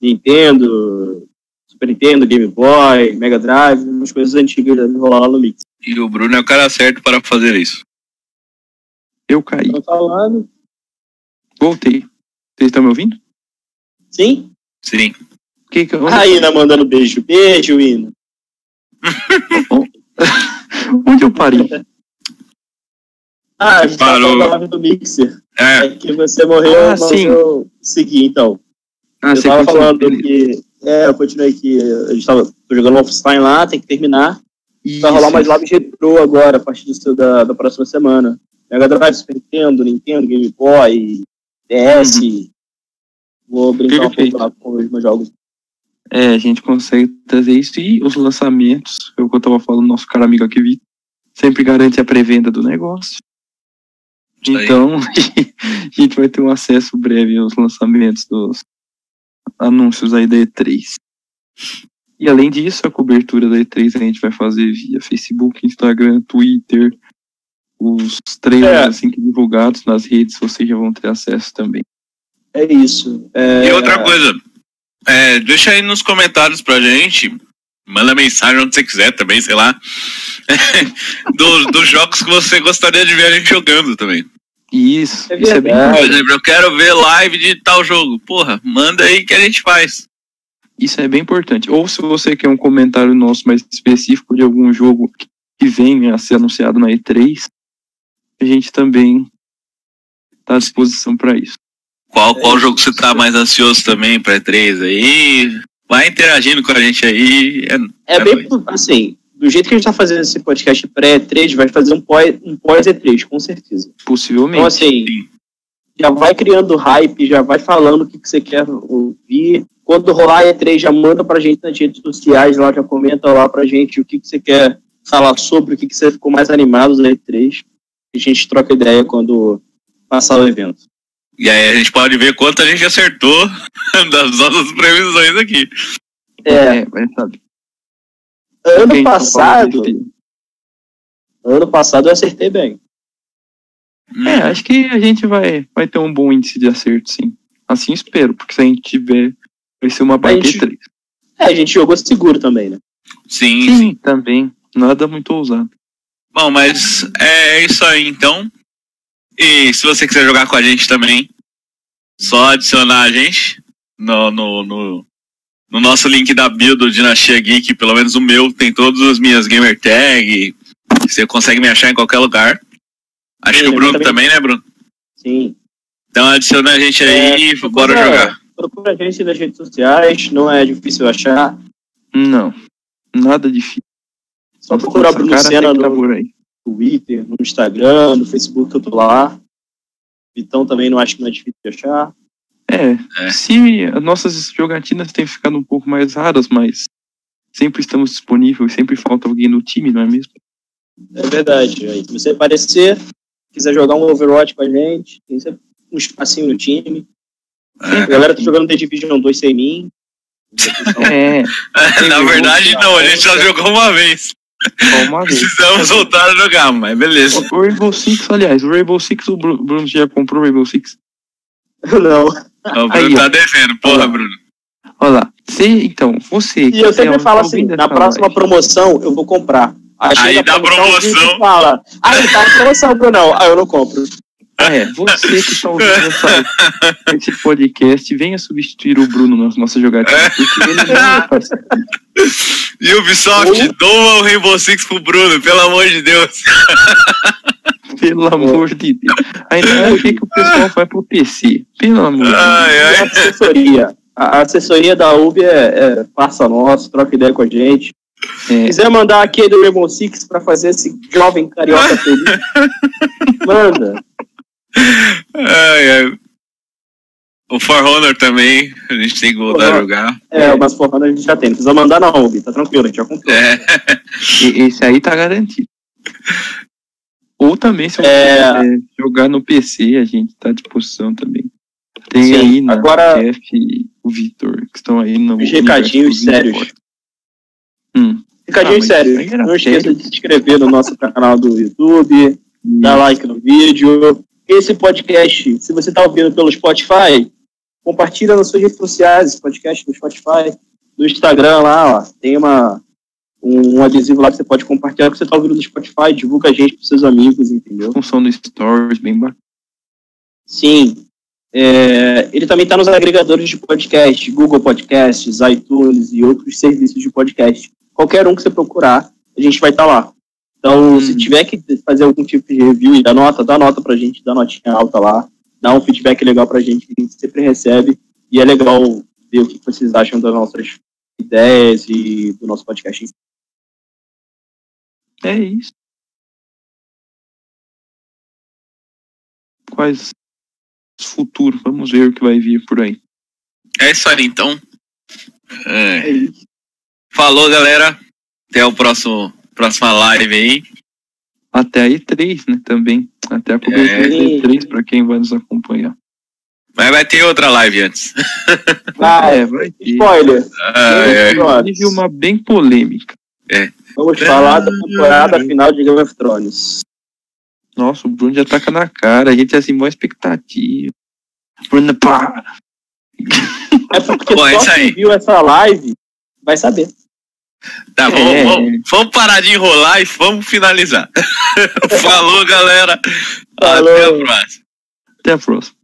[SPEAKER 3] Nintendo, Super Nintendo, Game Boy, Mega Drive, umas coisas antigas devem rolar lá no Mix.
[SPEAKER 1] E o Bruno é o cara certo para fazer isso.
[SPEAKER 2] Eu caí.
[SPEAKER 3] Tô falando.
[SPEAKER 2] Voltei. Vocês estão me ouvindo?
[SPEAKER 3] Sim?
[SPEAKER 1] Sim.
[SPEAKER 2] Que que eu...
[SPEAKER 3] A Ina mandando beijo. Beijo, Ina.
[SPEAKER 2] Onde eu parei?
[SPEAKER 3] Ah, a gente tava
[SPEAKER 1] Parou.
[SPEAKER 3] falando live do Mixer.
[SPEAKER 1] É,
[SPEAKER 3] É que você morreu,
[SPEAKER 2] Ah,
[SPEAKER 3] mas
[SPEAKER 2] sim.
[SPEAKER 3] eu segui, então.
[SPEAKER 2] Ah,
[SPEAKER 3] eu
[SPEAKER 2] você
[SPEAKER 3] tava falando
[SPEAKER 2] beleza.
[SPEAKER 3] que... É, eu continuei aqui. A gente tava jogando Wolfenstein lá, tem que terminar. Vai rolar
[SPEAKER 2] Isso.
[SPEAKER 3] mais lives retrô agora, a partir do- da, da próxima semana. Mega Drive, Super Nintendo, Nintendo, Game Boy, DS. Vou brincar um
[SPEAKER 2] Perfeito.
[SPEAKER 3] pouco lá com os meus jogos.
[SPEAKER 2] É, a gente consegue trazer isso e os lançamentos, é o que eu tava falando, nosso cara amigo aqui, Vitor, sempre garante a pré-venda do negócio.
[SPEAKER 1] Isso.
[SPEAKER 2] Então, a gente vai ter um acesso breve aos lançamentos dos anúncios aí da E3. E além disso, a cobertura da E3 a gente vai fazer via Facebook, Instagram, Twitter, os trailers
[SPEAKER 3] É.
[SPEAKER 2] assim que divulgados nas redes, vocês já vão ter acesso também.
[SPEAKER 3] É isso. É,
[SPEAKER 1] E outra coisa, é, deixa aí nos comentários pra gente, manda mensagem onde você quiser também, sei lá, dos, dos jogos que você gostaria de ver a gente jogando também.
[SPEAKER 2] Isso,
[SPEAKER 3] É
[SPEAKER 2] isso é bem.
[SPEAKER 1] Por exemplo, eu quero ver live de tal jogo. Porra, manda aí que a gente faz.
[SPEAKER 2] Isso é bem importante. Ou se você quer um comentário nosso mais específico de algum jogo que venha a ser anunciado na E3, a gente também está à disposição para isso.
[SPEAKER 1] Qual, qual jogo você tá mais ansioso também pra E3 aí? Vai interagindo com a gente aí. É,
[SPEAKER 3] É bem assim, do jeito que a gente tá fazendo esse podcast pré-E3, vai fazer um pós- um pós-E3, com certeza.
[SPEAKER 2] Possivelmente.
[SPEAKER 3] Então, assim,
[SPEAKER 1] Sim.
[SPEAKER 3] já vai criando hype, já vai falando o que, que você quer ouvir, Quando rolar a E3, já manda pra gente nas redes sociais lá, já comenta lá pra gente o que, que você quer falar sobre, o que, que você ficou mais animado da E3. E a gente troca ideia quando passar o evento.
[SPEAKER 1] E aí a gente pode ver quanto a gente acertou das nossas previsões aqui.
[SPEAKER 3] É,
[SPEAKER 2] vai saber.
[SPEAKER 3] Ano
[SPEAKER 2] Quem tá
[SPEAKER 3] passado, ano passado eu acertei bem.
[SPEAKER 2] É, acho que a gente vai, vai ter um bom índice de acerto, sim. Assim espero, porque se a gente tiver, vai ser uma baita
[SPEAKER 3] gente-
[SPEAKER 2] E3.
[SPEAKER 3] É, a gente jogou seguro também, né?
[SPEAKER 1] Sim,
[SPEAKER 2] Sim,
[SPEAKER 1] sim.
[SPEAKER 2] também. Nada muito ousado.
[SPEAKER 1] Bom, mas é isso aí então. E se você quiser jogar com a gente também, só adicionar a gente no, no, no, no nosso link da bio do Dinastia Geek, pelo menos o meu, tem todas as minhas gamer tag. Você consegue me achar em qualquer lugar. Acho
[SPEAKER 3] Sim,
[SPEAKER 1] que o Bruno
[SPEAKER 3] também.
[SPEAKER 1] também, né, Bruno?
[SPEAKER 3] Sim.
[SPEAKER 1] Então adiciona a gente aí
[SPEAKER 3] É,
[SPEAKER 1] e bora
[SPEAKER 3] procura-
[SPEAKER 1] jogar.
[SPEAKER 3] Procura a gente nas redes sociais, não é difícil achar.
[SPEAKER 2] Não, nada difícil.
[SPEAKER 3] Só procurar Bruno Senna
[SPEAKER 2] tá
[SPEAKER 3] no
[SPEAKER 2] aí.
[SPEAKER 3] Twitter, no Instagram, no Facebook, eu tô lá. Vitão também não acho que não é difícil de achar.
[SPEAKER 2] É,
[SPEAKER 1] É.
[SPEAKER 2] se as nossas jogatinas têm ficado um pouco mais raras, mas sempre estamos disponíveis, sempre falta alguém no time, não é mesmo?
[SPEAKER 3] É verdade. Aí, se você aparecer, quiser jogar um Overwatch com a gente, tem sempre um espacinho no time. A galera tá jogando The Division 2 sem mim.
[SPEAKER 2] É,
[SPEAKER 1] Na verdade, não, a gente só jogou uma vez.
[SPEAKER 2] só uma vez.
[SPEAKER 1] Precisamos voltar a jogar, mas beleza.
[SPEAKER 2] O Rainbow Six, aliás, o Rainbow Six, o Bru- Bruno já comprou o Rainbow Six?
[SPEAKER 3] Não.
[SPEAKER 1] O Bruno
[SPEAKER 2] Aí, ó.
[SPEAKER 1] tá devendo, porra, Bruno.
[SPEAKER 2] Olha lá, você, então, você...
[SPEAKER 3] E eu sempre
[SPEAKER 2] é-
[SPEAKER 3] falo assim, na próxima
[SPEAKER 2] live,
[SPEAKER 3] promoção eu vou comprar.
[SPEAKER 1] Aí
[SPEAKER 3] chega a
[SPEAKER 1] dá promoção.
[SPEAKER 3] o fala, aí tá na promoção, Brunão. Aí eu não compro.
[SPEAKER 2] É, você que está ouvindo essa, esse podcast, venha substituir o Bruno nas nossas porque ele não é.
[SPEAKER 1] E Ubisoft, doa o Rainbow Six pro Bruno, pelo amor de Deus.
[SPEAKER 2] Pelo amor de Deus. Ainda é o que que o pessoal vai pro PC. Pelo amor de Deus.
[SPEAKER 1] Ai,
[SPEAKER 3] E a assessoria. A assessoria da UB é, é parça nosso, troca ideia com a gente. Se
[SPEAKER 2] É,
[SPEAKER 3] quiser mandar aqui do Rainbow Six pra fazer esse jovem carioca feliz, manda.
[SPEAKER 1] Ai, ai. O For Honor também, a gente tem que voltar a
[SPEAKER 3] For-
[SPEAKER 1] jogar.
[SPEAKER 3] É, umas forradas a gente já tem. Não precisa mandar na UB, tá tranquilo, a gente já comprou.
[SPEAKER 1] É.
[SPEAKER 2] esse aí tá garantido. Ou também, se
[SPEAKER 3] É.
[SPEAKER 2] jogar no PC, a gente tá à disposição também. Tem
[SPEAKER 3] Sim,
[SPEAKER 2] aí na
[SPEAKER 3] agora-
[SPEAKER 2] Jeff e o Victor, que estão aí no.
[SPEAKER 3] Os recadinhos sérios.
[SPEAKER 2] Hum.
[SPEAKER 3] Recadinho
[SPEAKER 2] Ah, mas
[SPEAKER 3] sério,
[SPEAKER 2] isso aí era
[SPEAKER 3] não esqueça de se inscrever no nosso canal do YouTube, dar like no vídeo. Esse podcast, se você está ouvindo pelo Spotify, compartilha nas suas redes sociais, esse podcast do Spotify, no Instagram lá, ó, tem uma, um, adesivo lá que você pode compartilhar que você está ouvindo no Spotify, divulga a gente para seus amigos, entendeu?
[SPEAKER 2] Função do Stories, bem bacana.
[SPEAKER 3] Sim. É, ele também está nos agregadores de podcast, Google Podcasts, iTunes e outros serviços de podcast. Qualquer um que você procurar, a gente vai estar lá. Então,
[SPEAKER 2] Hum.
[SPEAKER 3] se tiver que fazer algum tipo de review e dar nota, dá nota pra gente, dá notinha alta lá, dá um feedback legal pra gente, que a gente sempre recebe. E é legal ver o que vocês acham das nossas ideias e do nosso podcast.
[SPEAKER 2] É isso. Quais os futuros? Vamos ver o que vai vir por aí.
[SPEAKER 1] É isso aí, então. É.
[SPEAKER 3] É isso.
[SPEAKER 1] Falou, galera. Até o próximo próxima live aí.
[SPEAKER 2] Até a E3, né? Também. Até a cobertura
[SPEAKER 3] É.
[SPEAKER 2] da E3 para quem vai nos acompanhar.
[SPEAKER 1] Mas vai ter outra live antes.
[SPEAKER 3] Ah,
[SPEAKER 2] é, vai ter.
[SPEAKER 3] Spoiler,
[SPEAKER 1] Ai, ai.
[SPEAKER 2] Inclusive uma bem polêmica.
[SPEAKER 3] Vamos falar da temporada final de Game of Thrones.
[SPEAKER 2] Nossa, o Bruno já taca na cara. A gente é assim, boa expectativa. Bruno, pá!
[SPEAKER 3] É porque
[SPEAKER 1] Bom, é
[SPEAKER 3] só quem
[SPEAKER 1] aí.
[SPEAKER 3] viu essa live vai saber.
[SPEAKER 1] Tá, vamos,
[SPEAKER 2] É.
[SPEAKER 1] vamos, vamos parar de enrolar e vamos finalizar. Falou, galera.
[SPEAKER 3] Falou.
[SPEAKER 1] Até a próxima.
[SPEAKER 2] Até a próxima.